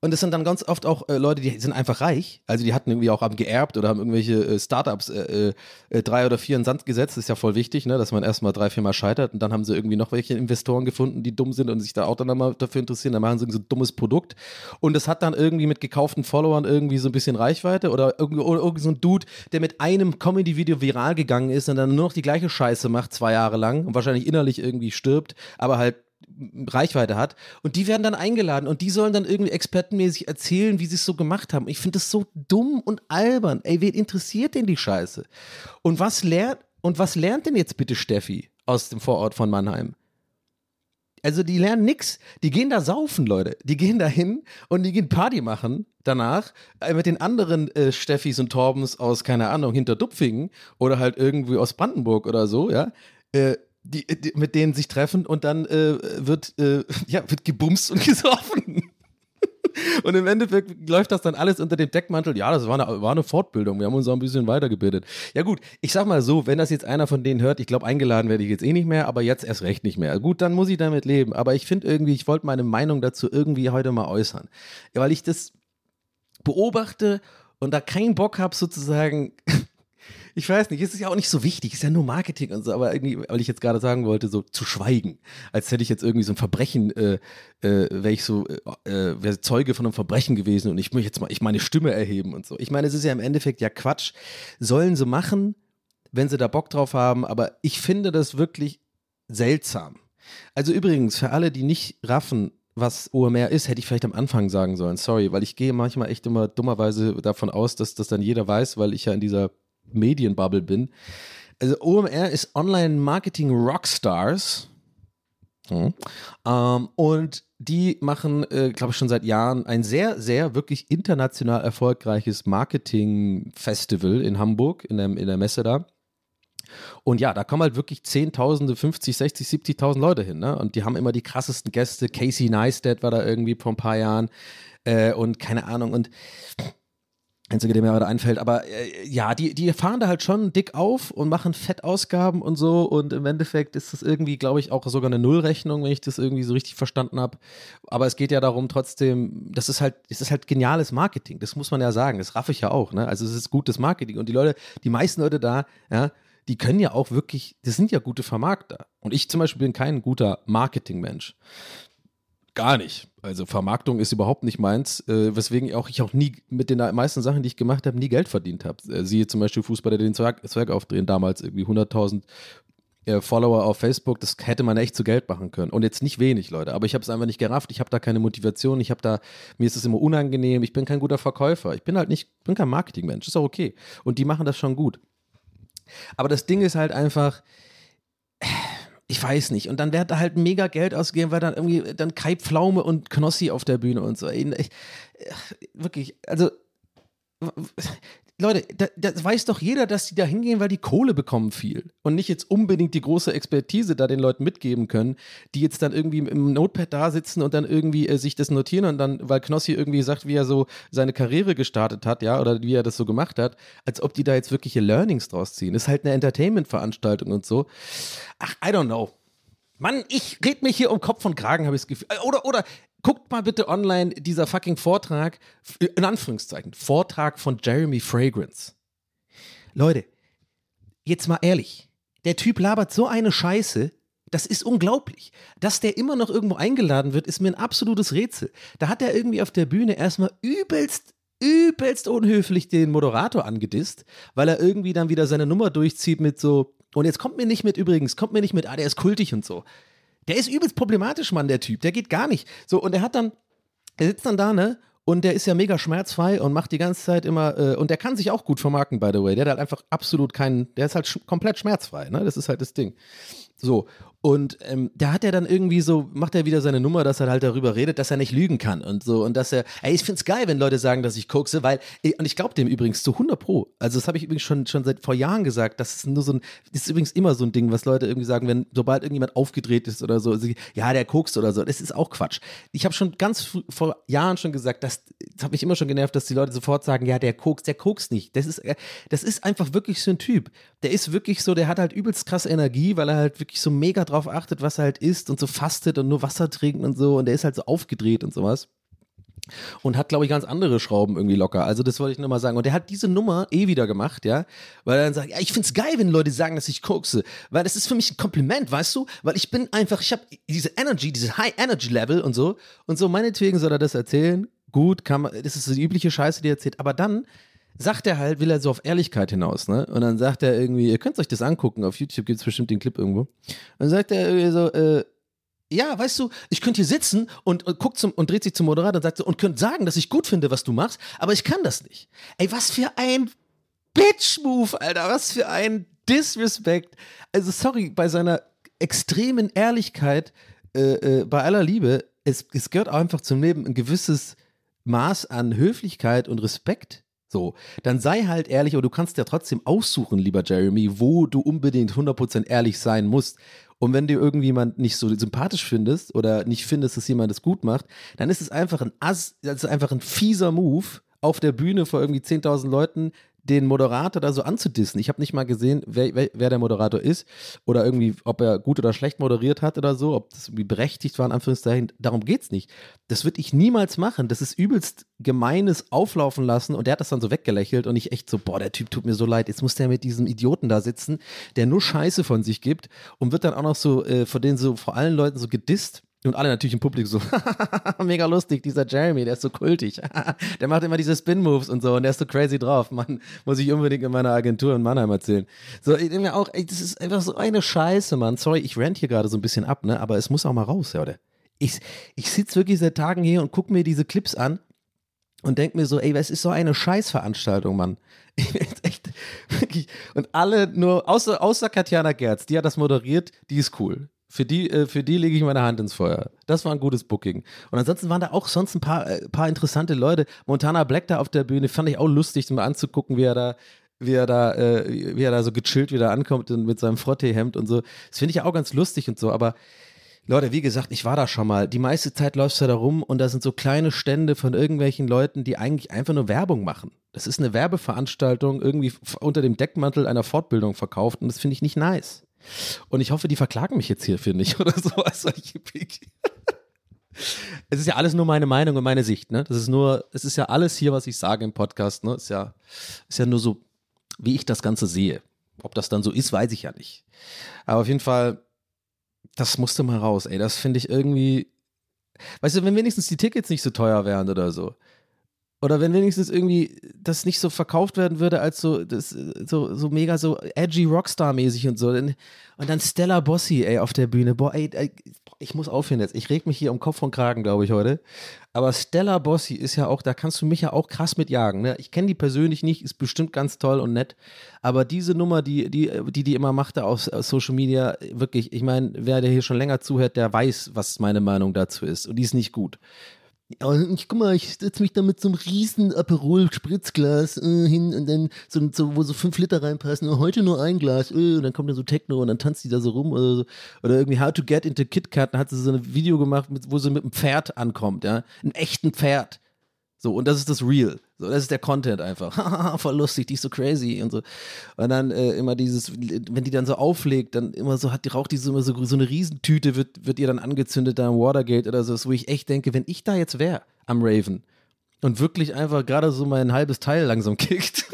Und das sind dann ganz oft auch äh, Leute, die sind einfach reich. Also die hatten irgendwie auch haben geerbt oder haben irgendwelche äh, Startups äh, äh, drei oder vier in Sand gesetzt. Das ist ja voll wichtig, ne? dass man erstmal drei, vier Mal scheitert und dann haben sie irgendwie noch welche Investoren gefunden, die dumm sind und sich da auch dann mal dafür interessieren. Dann machen sie so ein dummes Produkt. Und das hat dann irgendwie mit gekauften Followern irgendwie so ein bisschen Reichweite oder irgendwie, oder irgendwie so ein Dude, der mit einem Comedy-Video viral gegangen ist und dann nur noch die gleiche Scheiße macht, zwei Jahre lang und wahrscheinlich innerlich irgendwie stirbt, aber halt Reichweite hat. Und die werden dann eingeladen und die sollen dann irgendwie expertenmäßig erzählen, wie sie es so gemacht haben. Ich finde das so dumm und albern. Ey, wen interessiert denn die Scheiße? Und was lernt, und was lernt denn jetzt bitte Steffi aus dem Vorort von Mannheim? Also die lernen nix. Die gehen da saufen, Leute. Die gehen da hin und die gehen Party machen danach äh, mit den anderen äh, Steffis und Torbens aus, keine Ahnung, hinter Dupfingen oder halt irgendwie aus Brandenburg oder so, ja. Äh, die, die, mit denen sich treffen und dann äh, wird, äh, ja, wird gebumst und gesoffen. Und im Endeffekt läuft das dann alles unter dem Deckmantel. Ja, das war eine, war eine Fortbildung. Wir haben uns auch ein bisschen weitergebildet. Ja, gut, ich sag mal so, wenn das jetzt einer von denen hört, ich glaube, eingeladen werde ich jetzt eh nicht mehr, aber jetzt erst recht nicht mehr. Gut, dann muss ich damit leben. Aber ich finde irgendwie, ich wollte meine Meinung dazu irgendwie heute mal äußern. Weil ich das beobachte und da keinen Bock habe, sozusagen ich weiß nicht, es ist ja auch nicht so wichtig, es ist ja nur Marketing und so, aber irgendwie, weil ich jetzt gerade sagen wollte, so zu schweigen, als hätte ich jetzt irgendwie so ein Verbrechen, äh, äh, wäre ich so, äh, äh wäre Zeuge von einem Verbrechen gewesen und ich möchte jetzt mal, ich meine Stimme erheben und so. Ich meine, es ist ja im Endeffekt ja Quatsch. Sollen sie machen, wenn sie da Bock drauf haben, aber ich finde das wirklich seltsam. Also übrigens, für alle, die nicht raffen, was OMR ist, hätte ich vielleicht am Anfang sagen sollen. Sorry, weil ich gehe manchmal echt immer dummerweise davon aus, dass das dann jeder weiß, weil ich ja in dieser Medienbubble bin. Also OMR ist Online Marketing Rockstars. Hm. Ähm, und die machen, äh, glaube ich, schon seit Jahren ein sehr, sehr wirklich international erfolgreiches Marketing-Festival in Hamburg, in der, in der Messe da. Und ja, da kommen halt wirklich Zehntausende, 50, 60, 70.000 Leute hin. Ne? Und die haben immer die krassesten Gäste. Casey Neistat war da irgendwie vor ein paar Jahren. Äh, und keine Ahnung. Und Einzige, der mir gerade einfällt, aber äh, ja, die, die fahren da halt schon dick auf und machen Fettausgaben und so und im Endeffekt ist das irgendwie, glaube ich, auch sogar eine Nullrechnung, wenn ich das irgendwie so richtig verstanden habe. Aber es geht ja darum trotzdem, das ist halt, es ist halt geniales Marketing, das muss man ja sagen, das raff ich ja auch, ne? Also es ist gutes Marketing und die Leute, die meisten Leute da, ja, die können ja auch wirklich, das sind ja gute Vermarkter. Und ich zum Beispiel bin kein guter Marketingmensch. Gar nicht. Also Vermarktung ist überhaupt nicht meins, äh, weswegen auch ich auch nie mit den meisten Sachen, die ich gemacht habe, nie Geld verdient habe. Äh, siehe zum Beispiel Fußballer, die den Zwerg, Zwerg aufdrehen, damals irgendwie 100.000 äh, Follower auf Facebook, das hätte man echt zu Geld machen können. Und jetzt nicht wenig, Leute, aber ich habe es einfach nicht gerafft, ich habe da keine Motivation, ich habe da, mir ist es immer unangenehm, ich bin kein guter Verkäufer, ich bin halt nicht, bin kein Marketingmensch, ist auch okay. Und die machen das schon gut. Aber das Ding ist halt einfach, ich weiß nicht. Und dann wird da halt mega Geld ausgegeben, weil dann irgendwie dann Kai Pflaume und Knossi auf der Bühne und so. Ich, wirklich, also Leute, da, das weiß doch jeder, dass die da hingehen, weil die Kohle bekommen viel und nicht jetzt unbedingt die große Expertise da den Leuten mitgeben können, die jetzt dann irgendwie im Notepad da sitzen und dann irgendwie äh, sich das notieren und dann, weil Knossi irgendwie sagt, wie er so seine Karriere gestartet hat, ja, oder wie er das so gemacht hat, als ob die da jetzt wirkliche Learnings draus ziehen. Ist halt eine Entertainment-Veranstaltung und so. Ach, I don't know. Mann, ich red mich hier um Kopf und Kragen, habe ich das Gefühl. Äh, oder, oder guckt mal bitte online dieser fucking Vortrag, in Anführungszeichen, Vortrag von Jeremy Fragrance. Leute, jetzt mal ehrlich, der Typ labert so eine Scheiße, das ist unglaublich. Dass der immer noch irgendwo eingeladen wird, ist mir ein absolutes Rätsel. Da hat er irgendwie auf der Bühne erstmal übelst übelst unhöflich den Moderator angedisst, weil er irgendwie dann wieder seine Nummer durchzieht mit so, und jetzt kommt mir nicht mit übrigens, kommt mir nicht mit, ah, der ist kultig und so. Der ist übelst problematisch, Mann, der Typ. Der geht gar nicht. So, und er hat dann, er sitzt dann da, ne? Und der ist ja mega schmerzfrei und macht die ganze Zeit immer, äh, und der kann sich auch gut vermarkten, by the way. Der hat halt einfach absolut keinen, der ist halt sch komplett schmerzfrei, ne? Das ist halt das Ding. So, und ähm, da hat er dann irgendwie so, macht er wieder seine Nummer, dass er halt darüber redet, dass er nicht lügen kann und so. Und dass er, ey, ich find's geil, wenn Leute sagen, dass ich kokse, weil, und ich glaube dem übrigens zu 100 Pro. Also, das habe ich übrigens schon, schon seit vor Jahren gesagt. Das ist nur so ein, das ist übrigens immer so ein Ding, was Leute irgendwie sagen, wenn, sobald irgendjemand aufgedreht ist oder so, sie, ja, der kokst oder so. Das ist auch Quatsch. Ich habe schon ganz vor Jahren schon gesagt, das, das hat mich immer schon genervt, dass die Leute sofort sagen, ja, der kokst, der kokst nicht. Das ist, äh, das ist einfach wirklich so ein Typ. Der ist wirklich so, der hat halt übelst krass Energie, weil er halt wirklich so mega drauf achtet, was er halt isst und so fastet und nur Wasser trinkt und so und der ist halt so aufgedreht und sowas. und hat, glaube ich, ganz andere Schrauben irgendwie locker. Also das wollte ich nur mal sagen. Und der hat diese Nummer eh wieder gemacht, ja, weil er dann sagt, ja, ich find's geil, wenn Leute sagen, dass ich kokse, weil das ist für mich ein Kompliment, weißt du, weil ich bin einfach, ich habe diese Energy, diese High Energy Level und so und so meinetwegen soll er das erzählen. Gut, kann man, das ist so die übliche Scheiße, die er erzählt, aber dann sagt er halt, will er so auf Ehrlichkeit hinaus, ne? Und dann sagt er irgendwie, ihr könnt euch das angucken, auf YouTube gibt's bestimmt den Clip irgendwo. Und dann sagt er irgendwie so, äh, ja, weißt du, ich könnte hier sitzen und, und guckt zum und dreht sich zum Moderator und sagt so, und könnte sagen, dass ich gut finde, was du machst, aber ich kann das nicht. Ey, was für ein Bitch-Move, Alter, was für ein Disrespect. Also, sorry, bei seiner extremen Ehrlichkeit, äh, äh, bei aller Liebe, es, es gehört auch einfach zum Leben ein gewisses Maß an Höflichkeit und Respekt. So, dann sei halt ehrlich, aber du kannst ja trotzdem aussuchen, lieber Jeremy, wo du unbedingt 100% ehrlich sein musst. Und wenn du irgendjemand nicht so sympathisch findest oder nicht findest, dass jemand das gut macht, dann ist es einfach ein Ass, ist einfach ein fieser Move auf der Bühne vor irgendwie 10.000 Leuten den Moderator da so anzudissen. Ich habe nicht mal gesehen, wer, wer, wer der Moderator ist oder irgendwie, ob er gut oder schlecht moderiert hat oder so, ob das irgendwie berechtigt war, in Anführungszeichen. Darum geht's nicht. Das würde ich niemals machen. Das ist übelst gemeines Auflaufen lassen und der hat das dann so weggelächelt und ich echt so, boah, der Typ tut mir so leid. Jetzt muss der mit diesem Idioten da sitzen, der nur Scheiße von sich gibt und wird dann auch noch so äh, von denen so vor allen Leuten so gedisst. Und alle natürlich im Publikum so, mega lustig, dieser Jeremy, der ist so kultig. der macht immer diese Spin-Moves und so und der ist so crazy drauf. Mann, muss ich unbedingt in meiner Agentur in Mannheim erzählen. So, ich denke mir auch, ey, das ist einfach so eine Scheiße, Mann. Sorry, ich rant hier gerade so ein bisschen ab, ne? Aber es muss auch mal raus, oder? Ich, ich sitze wirklich seit Tagen hier und gucke mir diese Clips an und denke mir so, ey, was ist so eine Scheißveranstaltung, Mann. Echt, wirklich, und alle nur, außer, außer Katjana Gerz, die hat das moderiert, die ist cool. Für die, äh, für die lege ich meine Hand ins Feuer. Das war ein gutes Booking. Und ansonsten waren da auch sonst ein paar, äh, paar interessante Leute. Montana Black da auf der Bühne fand ich auch lustig, mal anzugucken, wie er da, wie er da, äh, wie er da so gechillt wieder ankommt und mit seinem Frottee-Hemd und so. Das finde ich auch ganz lustig und so, aber Leute, wie gesagt, ich war da schon mal. Die meiste Zeit läufst du da rum und da sind so kleine Stände von irgendwelchen Leuten, die eigentlich einfach nur Werbung machen. Das ist eine Werbeveranstaltung, irgendwie unter dem Deckmantel einer Fortbildung verkauft und das finde ich nicht nice. Und ich hoffe, die verklagen mich jetzt hierfür nicht oder so. Es ist ja alles nur meine Meinung und meine Sicht, ne? Das ist nur, es ist ja alles hier, was ich sage im Podcast, ne? Ist ja, ist ja nur so, wie ich das Ganze sehe. Ob das dann so ist, weiß ich ja nicht. Aber auf jeden Fall, das musste mal raus, ey. Das finde ich irgendwie. Weißt du, wenn wenigstens die Tickets nicht so teuer wären oder so. Oder wenn wenigstens irgendwie das nicht so verkauft werden würde als so, das, so, so mega so edgy Rockstar-mäßig und so. Und dann Stella Bossi, ey, auf der Bühne. Boah, ey, ey, ich muss aufhören jetzt. Ich reg mich hier um Kopf und Kragen, glaube ich, heute. Aber Stella Bossi ist ja auch, da kannst du mich ja auch krass mitjagen. Ne? Ich kenne die persönlich nicht, ist bestimmt ganz toll und nett. Aber diese Nummer, die die, die, die immer machte auf, auf Social Media, wirklich, ich meine, wer der hier schon länger zuhört, der weiß, was meine Meinung dazu ist. Und die ist nicht gut. Ich guck mal, ich setze mich da mit so einem riesen Aperol-Spritzglas äh, hin und dann so, so, wo so fünf Liter reinpassen. Und heute nur ein Glas. Äh, und dann kommt da so Techno und dann tanzt die da so rum oder so. Oder irgendwie How to Get into KitKat. Dann hat sie so ein Video gemacht, mit, wo sie mit einem Pferd ankommt, ja. Ein echten Pferd. So, und das ist das Real. So, das ist der Content einfach. Voll lustig, die ist so crazy und so. Und dann äh, immer dieses, wenn die dann so auflegt, dann immer so hat die raucht die so immer so, so eine Riesentüte, wird, wird ihr dann angezündet da im Watergate oder so, wo ich echt denke, wenn ich da jetzt wäre am Raven und wirklich einfach gerade so mein halbes Teil langsam kickt.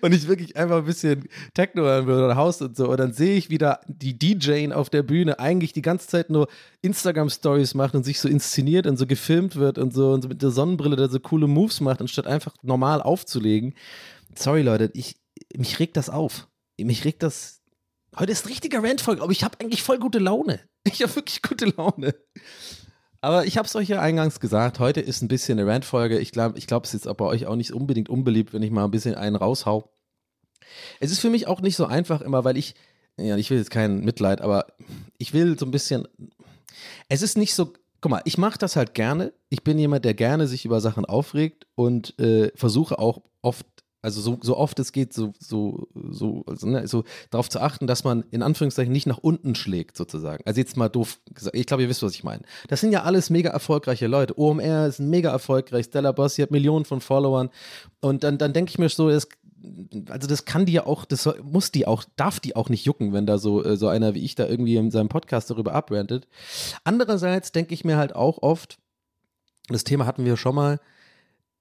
Und ich wirklich einfach ein bisschen Techno hören würde oder Haus und so. Und dann sehe ich wieder die DJ auf der Bühne eigentlich die ganze Zeit nur Instagram-Stories macht und sich so inszeniert und so gefilmt wird und so, und so mit der Sonnenbrille da so coole Moves macht, anstatt einfach normal aufzulegen. Sorry, Leute, ich, mich regt das auf. Mich regt das. Heute ist ein richtiger Randfolge, aber ich habe eigentlich voll gute Laune. Ich habe wirklich gute Laune. Aber ich habe es euch ja eingangs gesagt, heute ist ein bisschen eine Rant-Folge. Ich glaube, ich glaub, es ist jetzt bei euch auch nicht unbedingt unbeliebt, wenn ich mal ein bisschen einen raushau. Es ist für mich auch nicht so einfach immer, weil ich, ja, ich will jetzt kein Mitleid, aber ich will so ein bisschen, es ist nicht so, guck mal, ich mache das halt gerne. Ich bin jemand, der gerne sich über Sachen aufregt und äh, versuche auch oft also so, so oft es geht, so, so, so, also, ne, so darauf zu achten, dass man in Anführungszeichen nicht nach unten schlägt, sozusagen. Also jetzt mal doof gesagt, ich glaube, ihr wisst, was ich meine. Das sind ja alles mega erfolgreiche Leute. OMR ist mega erfolgreich, Stella Bossi hat Millionen von Followern. Und dann, dann denke ich mir so, das, also das kann die ja auch, das muss die auch, darf die auch nicht jucken, wenn da so, äh, so einer wie ich da irgendwie in seinem Podcast darüber abrantet. Andererseits denke ich mir halt auch oft, das Thema hatten wir schon mal,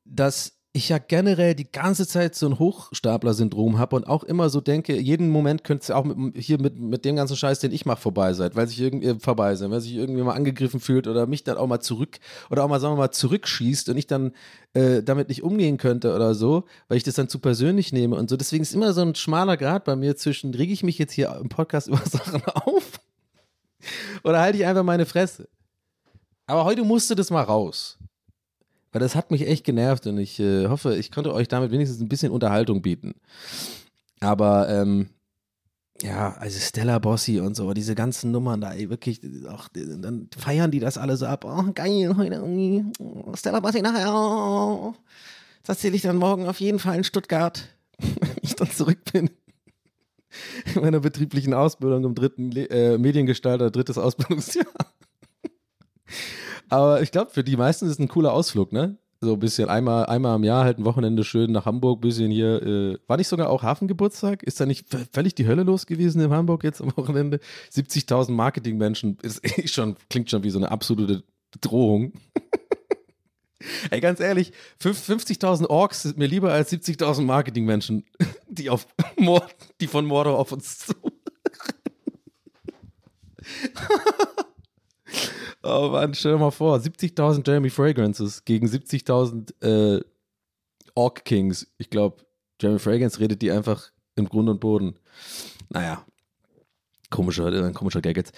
dass ich ja generell die ganze Zeit so ein Hochstapler-Syndrom habe und auch immer so denke, jeden Moment könnte es auch mit, hier mit, mit dem ganzen Scheiß, den ich mache, vorbei sein, weil sich irgendwie äh, vorbei sein, weil sich irgendwie mal angegriffen fühlt oder mich dann auch mal zurück oder auch mal, sagen wir mal, zurückschießt und ich dann äh, damit nicht umgehen könnte oder so, weil ich das dann zu persönlich nehme und so. Deswegen ist immer so ein schmaler Grad bei mir zwischen, rege ich mich jetzt hier im Podcast über Sachen auf oder halte ich einfach meine Fresse. Aber heute musste das mal raus. Weil das hat mich echt genervt und ich äh, hoffe, ich konnte euch damit wenigstens ein bisschen Unterhaltung bieten. Aber ähm, ja, also Stella Bossi und so, diese ganzen Nummern da, ey, wirklich, auch, dann feiern die das alle so ab. Oh, geil, heute Stella Bossi nachher, oh, das erzähle ich dann morgen auf jeden Fall in Stuttgart, wenn ich dann zurück bin. In meiner betrieblichen Ausbildung im dritten äh, Mediengestalter, drittes Ausbildungsjahr. Aber ich glaube, für die meisten ist es ein cooler Ausflug, ne? So ein bisschen einmal, einmal am Jahr halt ein Wochenende schön nach Hamburg, bisschen hier. Äh, war nicht sogar auch Hafengeburtstag? Ist da nicht völlig die Hölle los gewesen in Hamburg jetzt am Wochenende? 70.000 Marketingmenschen ist eh schon, klingt schon wie so eine absolute Drohung. Ey, ganz ehrlich, 50.000 Orks sind mir lieber als 70.000 Marketingmenschen, die auf Mord, die von Mordor auf uns zu. Oh Mann, stell dir mal vor, 70.000 Jeremy Fragrances gegen 70.000 äh, Orc Kings. Ich glaube, Jeremy Fragrance redet die einfach im Grund und Boden. Naja, komischer, ein komischer Gag jetzt.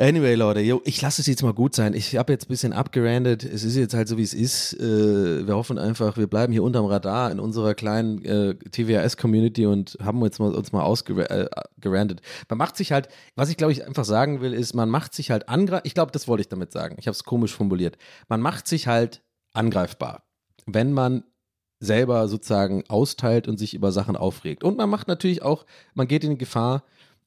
Anyway, Leute, yo, ich lasse es jetzt mal gut sein. Ich habe jetzt ein bisschen abgerandet. Es ist jetzt halt so, wie es ist. Äh, wir hoffen einfach, wir bleiben hier unterm Radar in unserer kleinen äh, TWAS-Community und haben uns mal, uns mal ausgerandet. Äh, man macht sich halt, was ich glaube ich einfach sagen will, ist, man macht sich halt angreifbar. Ich glaube, das wollte ich damit sagen. Ich habe es komisch formuliert. Man macht sich halt angreifbar, wenn man selber sozusagen austeilt und sich über Sachen aufregt. Und man macht natürlich auch, man geht in Gefahr,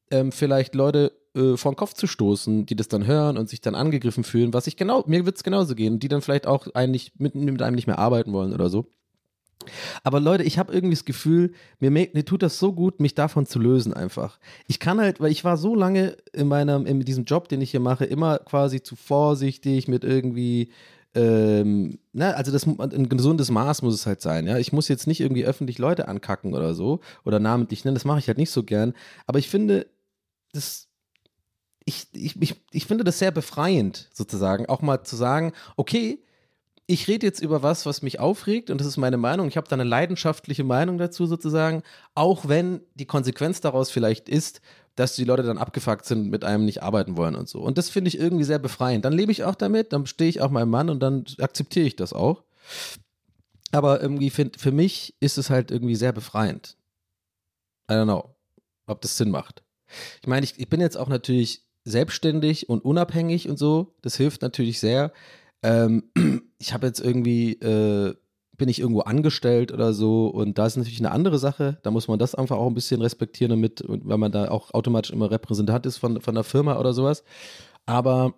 ähm, vielleicht Leute äh, vor den Kopf zu stoßen, die das dann hören und sich dann angegriffen fühlen, was ich genau, mir wird es genauso gehen, die dann vielleicht auch eigentlich mit, mit einem nicht mehr arbeiten wollen oder so. Aber Leute, ich habe irgendwie das Gefühl, mir, mir, tut das so gut, mich davon zu lösen einfach. Ich kann halt, weil ich war so lange in meinem, in diesem Job, den ich hier mache, immer quasi zu vorsichtig mit irgendwie, ähm, ne, also das ein gesundes Maß muss es halt sein, ja. Ich muss jetzt nicht irgendwie öffentlich Leute ankacken oder so oder namentlich nennen, das mache ich halt nicht so gern. Aber ich finde, das ich, ich, ich, ich finde das sehr befreiend, sozusagen, auch mal zu sagen, okay, ich rede jetzt über was, was mich aufregt und das ist meine Meinung. Ich habe da eine leidenschaftliche Meinung dazu sozusagen, auch wenn die Konsequenz daraus vielleicht ist, dass die Leute dann abgefuckt sind, mit einem nicht arbeiten wollen und so. Und das finde ich irgendwie sehr befreiend. Dann lebe ich auch damit, dann stehe ich auch meinem Mann und dann akzeptiere ich das auch. Aber irgendwie find, für mich ist es halt irgendwie sehr befreiend. I don't know, ob das Sinn macht. Ich meine, ich, ich bin jetzt auch natürlich selbstständig und unabhängig und so. Das hilft natürlich sehr. Ähm, ich habe jetzt irgendwie, äh, bin ich irgendwo angestellt oder so und da ist natürlich eine andere Sache. Da muss man das einfach auch ein bisschen respektieren, damit, weil man da auch automatisch immer Repräsentant ist von, von der Firma oder sowas. Aber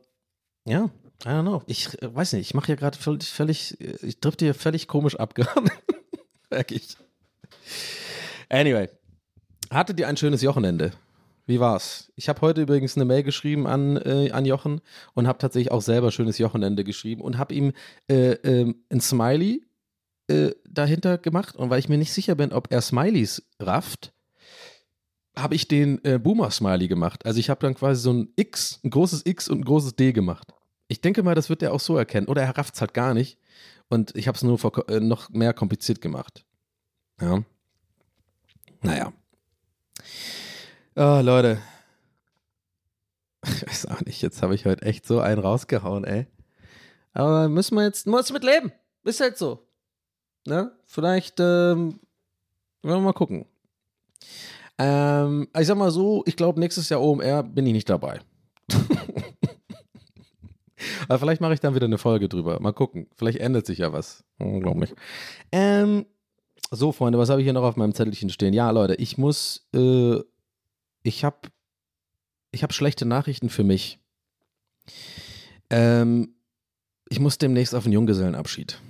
ja, I don't know. Ich äh, weiß nicht, ich mache hier gerade völlig, völlig, ich drifte hier völlig komisch ab gerade. Merke ich. Anyway, hattet ihr ein schönes Wochenende? Wie war's? Ich habe heute übrigens eine Mail geschrieben an, äh, an Jochen und habe tatsächlich auch selber schönes Wochenende geschrieben und habe ihm äh, äh, ein Smiley äh, dahinter gemacht. Und weil ich mir nicht sicher bin, ob er Smileys rafft, habe ich den äh, Boomer-Smiley gemacht. Also ich habe dann quasi so ein X, ein großes X und ein großes D gemacht. Ich denke mal, das wird er auch so erkennen. Oder er rafft es halt gar nicht. Und ich habe es nur vor, äh, noch mehr kompliziert gemacht. Ja. Naja. Oh, Leute. Ich weiß auch nicht, jetzt habe ich heute echt so einen rausgehauen, ey. Aber müssen wir jetzt, muss mit leben. Ist halt so. Ne? Vielleicht, ähm, wollen wir mal gucken. Ähm, ich sag mal so, ich glaube, nächstes Jahr OMR bin ich nicht dabei. Aber vielleicht mache ich dann wieder eine Folge drüber. Mal gucken. Vielleicht ändert sich ja was. Unglaublich. Ähm, so, Freunde, was habe ich hier noch auf meinem Zettelchen stehen? Ja, Leute, ich muss äh, ich habe ich hab schlechte Nachrichten für mich. Ähm, ich muss demnächst auf einen Junggesellenabschied.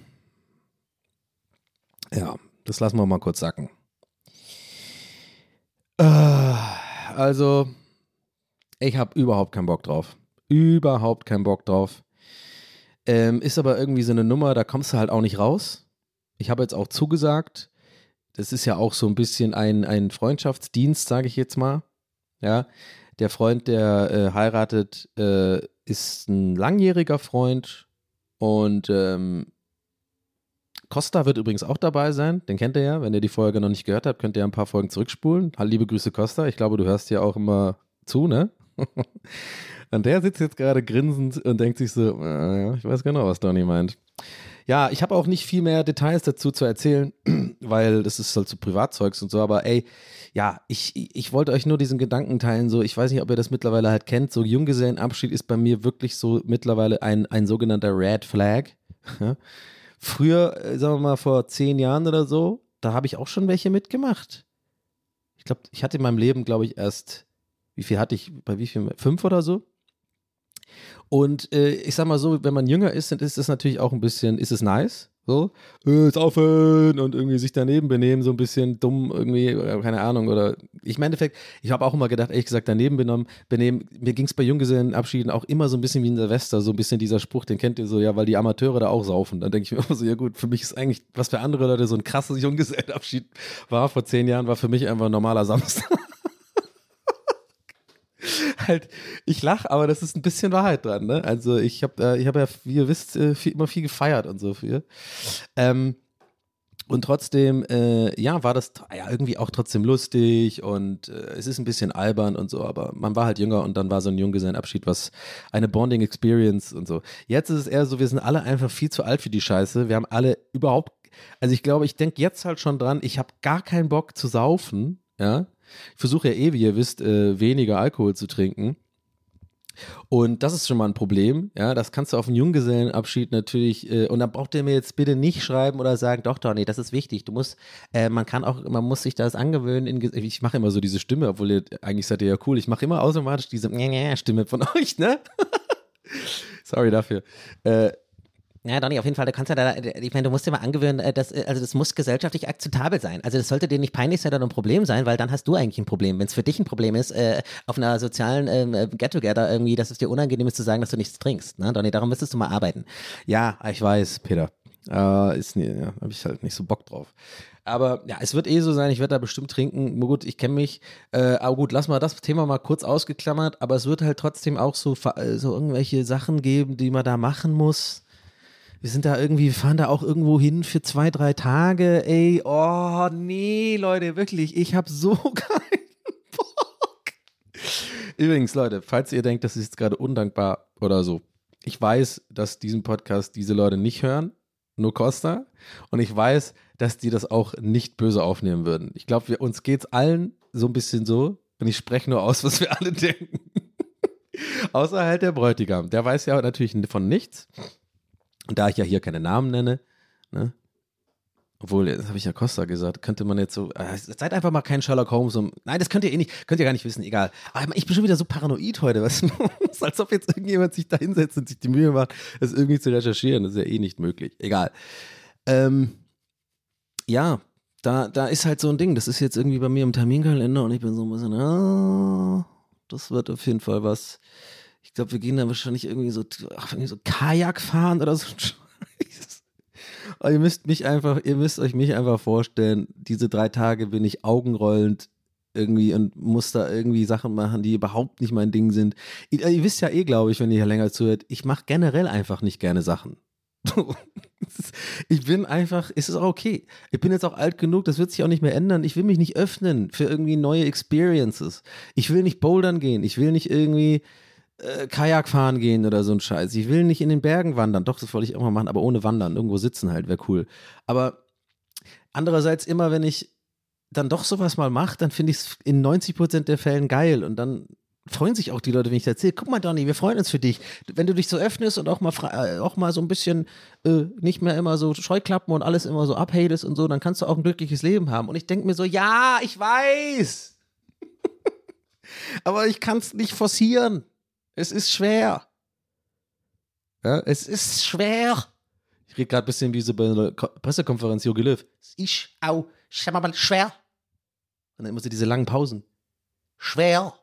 Ja, das lassen wir mal kurz sacken. Äh, also, ich habe überhaupt keinen Bock drauf. Überhaupt keinen Bock drauf. Ähm, ist aber irgendwie so eine Nummer, da kommst du halt auch nicht raus. Ich habe jetzt auch zugesagt. Das ist ja auch so ein bisschen ein, ein Freundschaftsdienst, sage ich jetzt mal. Ja, der Freund, der äh, heiratet, äh, ist ein langjähriger Freund und ähm, Costa wird übrigens auch dabei sein. Den kennt ihr ja. Wenn ihr die Folge noch nicht gehört habt, könnt ihr ein paar Folgen zurückspulen. Liebe Grüße, Costa. Ich glaube, du hörst ja auch immer zu, ne? und der sitzt jetzt gerade grinsend und denkt sich so, äh, ich weiß genau, was Donny meint. Ja, ich habe auch nicht viel mehr Details dazu zu erzählen, weil das ist halt so Privatzeugs und so, aber ey, ja, ich, ich wollte euch nur diesen Gedanken teilen, so, ich weiß nicht, ob ihr das mittlerweile halt kennt, so Junggesellenabschied ist bei mir wirklich so mittlerweile ein, ein sogenannter Red Flag. Früher, äh, sagen wir mal vor zehn Jahren oder so, da habe ich auch schon welche mitgemacht. Ich glaube, ich hatte in meinem Leben, glaube ich, erst, wie viel hatte ich, bei wie viel, fünf oder so? Und äh, ich sag mal so, wenn man jünger ist, dann ist es natürlich auch ein bisschen, ist es nice, so, äh, saufen und irgendwie sich daneben benehmen, so ein bisschen dumm irgendwie, äh, keine Ahnung. Oder ich im Endeffekt, ich habe auch immer gedacht, ehrlich gesagt, daneben benommen, benehmen. Mir ging es bei Junggesellenabschieden auch immer so ein bisschen wie in Silvester, so ein bisschen dieser Spruch, den kennt ihr so, ja, weil die Amateure da auch saufen. Dann denke ich mir immer so, ja gut, für mich ist eigentlich, was für andere Leute so ein krasses Junggesellenabschied war vor zehn Jahren, war für mich einfach ein normaler Samstag. halt, ich lache, aber das ist ein bisschen Wahrheit dran, ne? Also ich habe äh, ich hab ja, wie ihr wisst, äh, viel, immer viel gefeiert und so viel. Ähm, und trotzdem, äh, ja, war das ja irgendwie auch trotzdem lustig und äh, es ist ein bisschen albern und so, aber man war halt jünger und dann war so ein Junggesellenabschied, was eine Bonding Experience und so. Jetzt ist es eher so, wir sind alle einfach viel zu alt für die Scheiße. Wir haben alle überhaupt, also ich glaube, ich denke jetzt halt schon dran, ich habe gar keinen Bock zu saufen, ja. Ich versuche ja eh, wie ihr wisst, äh, weniger Alkohol zu trinken. Und das ist schon mal ein Problem. Ja, das kannst du auf einen Junggesellenabschied natürlich. Äh, und dann braucht ihr mir jetzt bitte nicht schreiben oder sagen, doch, nee, das ist wichtig. Du musst, äh, man kann auch, man muss sich das angewöhnen. In, ich mache immer so diese Stimme, obwohl ihr eigentlich seid ihr ja cool. Ich mache immer automatisch diese Stimme von euch, ne? Sorry dafür. Äh, ja, Donny, auf jeden Fall, du kannst ja da, ich meine, du musst dir mal angewöhnen, äh, dass, also das muss gesellschaftlich akzeptabel sein. Also das sollte dir nicht peinlich sein oder ein Problem sein, weil dann hast du eigentlich ein Problem. Wenn es für dich ein Problem ist, äh, auf einer sozialen ähm, äh, Get-Together irgendwie, dass es dir unangenehm ist zu sagen, dass du nichts trinkst. Ne, Donny, darum müsstest du mal arbeiten. Ja, ich weiß, Peter. Äh, ist nie, ja, habe ich halt nicht so Bock drauf. Aber ja, es wird eh so sein, ich werde da bestimmt trinken. Nur gut, ich kenne mich. Äh, aber gut, lass mal das Thema mal kurz ausgeklammert. Aber es wird halt trotzdem auch so, äh, so irgendwelche Sachen geben, die man da machen muss wir sind da irgendwie, wir fahren da auch irgendwo hin für zwei, drei Tage. Ey, oh nee, Leute, wirklich, ich habe so keinen Bock. Übrigens, Leute, falls ihr denkt, das ist jetzt gerade undankbar oder so, ich weiß, dass diesen Podcast diese Leute nicht hören, nur Costa. Und ich weiß, dass die das auch nicht böse aufnehmen würden. Ich glaube, uns geht es allen so ein bisschen so. Und ich spreche nur aus, was wir alle denken. Außer halt der Bräutigam. Der weiß ja natürlich von nichts. Und da ich ja hier keine Namen nenne, ne, obwohl, das habe ich ja Costa gesagt, könnte man jetzt so, äh, seid einfach mal kein Sherlock Holmes. Um, nein, das könnt ihr eh nicht, könnt ihr gar nicht wissen, egal. Aber ich bin schon wieder so paranoid heute, was, als ob jetzt irgendjemand sich da hinsetzt und sich die Mühe macht, das irgendwie zu recherchieren. Das ist ja eh nicht möglich. Egal. Ähm, ja, da, da ist halt so ein Ding, das ist jetzt irgendwie bei mir im Terminkalender und ich bin so ein bisschen, ah, das wird auf jeden Fall was. Ich glaube, wir gehen da wahrscheinlich irgendwie so, ach, irgendwie so Kajak fahren oder so. Aber ihr müsst mich einfach, ihr müsst euch mich einfach vorstellen, diese drei Tage bin ich augenrollend irgendwie und muss da irgendwie Sachen machen, die überhaupt nicht mein Ding sind. Ihr, ihr wisst ja eh, glaube ich, wenn ihr hier länger zuhört, ich mache generell einfach nicht gerne Sachen. ich bin einfach, es ist auch okay. Ich bin jetzt auch alt genug, das wird sich auch nicht mehr ändern. Ich will mich nicht öffnen für irgendwie neue Experiences. Ich will nicht bouldern gehen. Ich will nicht irgendwie äh, Kajak fahren gehen oder so ein Scheiß. Ich will nicht in den Bergen wandern. Doch, das wollte ich auch mal machen, aber ohne Wandern. Irgendwo sitzen halt, wäre cool. Aber andererseits immer, wenn ich dann doch sowas mal mache, dann finde ich es in 90 Prozent der Fällen geil und dann freuen sich auch die Leute, wenn ich erzähle, guck mal Donny, wir freuen uns für dich. Wenn du dich so öffnest und auch mal äh, auch mal so ein bisschen äh, nicht mehr immer so Scheuklappen und alles immer so abhatest und so, dann kannst du auch ein glückliches Leben haben. Und ich denke mir so, ja, ich weiß. Aber ich kann es nicht forcieren. Es ist schwer. Ja, es ist schwer. Ich rede gerade ein bisschen wie so bei einer Pressekonferenz Jogi Löw. Es ist auch schwer. Und dann immer so diese langen Pausen. Schwer.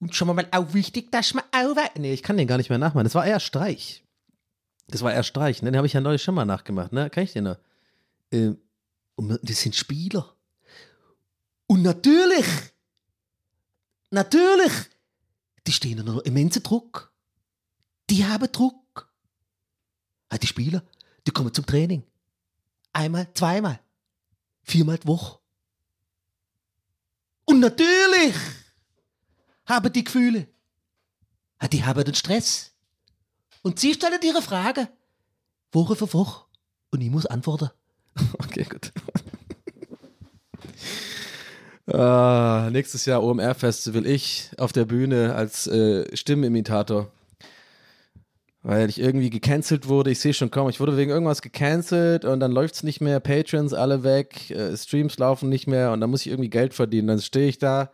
Und schon mal auch wichtig, dass man auch Nee, ich kann den gar nicht mehr nachmachen. Das war eher Streich. Das war eher Streich, ne? Den habe ich ja neulich schon mal nachgemacht, ne? Kann ich den noch? Ähm, und das sind Spieler. Und natürlich, natürlich, die stehen unter immensen Druck. Die haben Druck. Ah, Die Spieler, die kommen zum Training. Einmal, zweimal, viermal die Woche. Und natürlich haben die Gefühle. Ah, Die haben den Stress. Und sie stellen ihre Frage Woche für Woche. Und ich muss antworten. Okay, gut. Ah, nächstes Jahr OMR-Festival. Ich auf der Bühne als äh, Stimmenimitator. Weil ich irgendwie gecancelt wurde. Ich sehe schon kaum. Ich wurde wegen irgendwas gecancelt und dann läuft es nicht mehr. Patrons alle weg. Äh, Streams laufen nicht mehr und dann muss ich irgendwie Geld verdienen. Dann stehe ich da.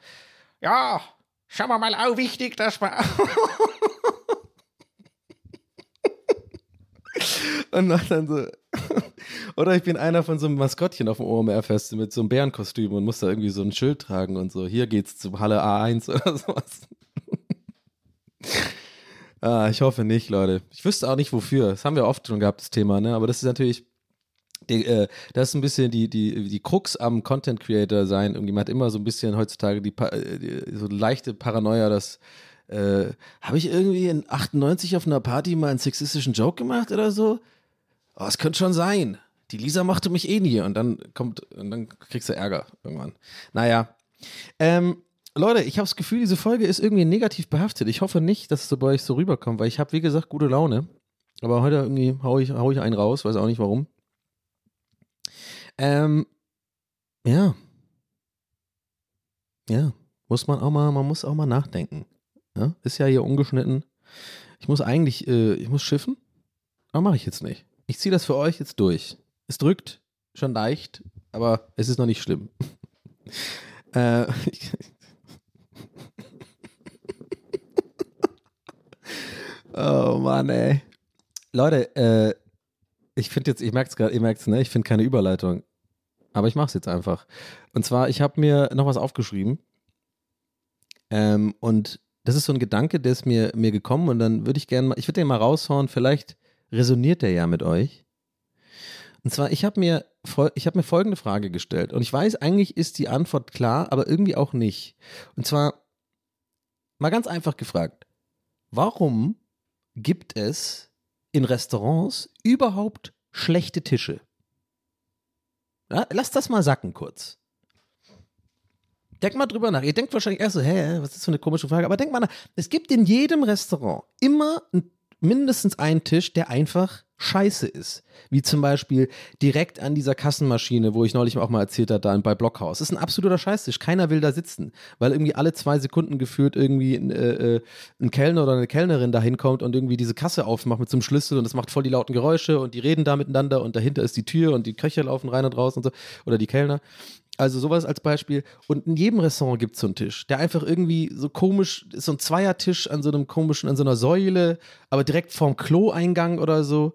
Ja, schauen wir mal, auch wichtig, dass man. und mach dann so. Oder ich bin einer von so einem Maskottchen auf dem OMR-Fest mit so einem Bärenkostüm und muss da irgendwie so ein Schild tragen und so. Hier geht's zu Halle A1 oder sowas. ah, ich hoffe nicht, Leute. Ich wüsste auch nicht wofür. Das haben wir oft schon gehabt, das Thema, ne? Aber das ist natürlich. Die, äh, das ist ein bisschen die, die, die Krux am Content Creator sein. Irgendwie man hat immer so ein bisschen heutzutage die, äh, die so leichte Paranoia, dass äh, habe ich irgendwie in 98 auf einer Party mal einen sexistischen Joke gemacht oder so? Oh, es könnte schon sein. Die Lisa machte mich eh nie und dann kommt, und dann kriegst du Ärger irgendwann. Naja. Ähm, Leute, ich habe das Gefühl, diese Folge ist irgendwie negativ behaftet. Ich hoffe nicht, dass es bei euch so rüberkommt, weil ich habe, wie gesagt, gute Laune. Aber heute irgendwie hau ich, hau ich einen raus, weiß auch nicht warum. Ähm, ja. Ja, muss man auch mal, man muss auch mal nachdenken. Ja, ist ja hier ungeschnitten. Ich muss eigentlich, äh, ich muss schiffen, aber mache ich jetzt nicht. Ich ziehe das für euch jetzt durch. Es drückt schon leicht, aber es ist noch nicht schlimm. äh, oh Mann, ey. Leute, äh, ich finde jetzt, ich merke es gerade, ihr merkt es, ne? Ich finde keine Überleitung. Aber ich mache es jetzt einfach. Und zwar, ich habe mir noch was aufgeschrieben. Ähm, und das ist so ein Gedanke, der ist mir, mir gekommen und dann würde ich gerne mal, ich würde den mal raushauen, vielleicht resoniert der ja mit euch. Und zwar, ich habe mir, habe mir folgende Frage gestellt und ich weiß, eigentlich ist die Antwort klar, aber irgendwie auch nicht. Und zwar, mal ganz einfach gefragt, warum gibt es in Restaurants überhaupt schlechte Tische? Ja, lasst das mal sacken kurz. Denkt mal drüber nach. Ihr denkt wahrscheinlich erst so, hä, was ist das für eine komische Frage? Aber denkt mal nach. Es gibt in jedem Restaurant immer mindestens einen Tisch, der einfach scheiße ist. Wie zum Beispiel direkt an dieser Kassenmaschine, wo ich neulich auch mal erzählt habe, da bei Blockhaus. Das ist ein absoluter Scheißtisch. Keiner will da sitzen, weil irgendwie alle zwei Sekunden geführt irgendwie ein, äh, äh, ein Kellner oder eine Kellnerin da hinkommt und irgendwie diese Kasse aufmacht mit so einem Schlüssel und das macht voll die lauten Geräusche und die reden da miteinander und dahinter ist die Tür und die Köche laufen rein und raus und so. Oder die Kellner. Also sowas als Beispiel. Und in jedem Restaurant gibt es so einen Tisch, der einfach irgendwie so komisch, ist so ein Zweiertisch an so einem komischen, an so einer Säule, aber direkt vorm Kloeingang oder so.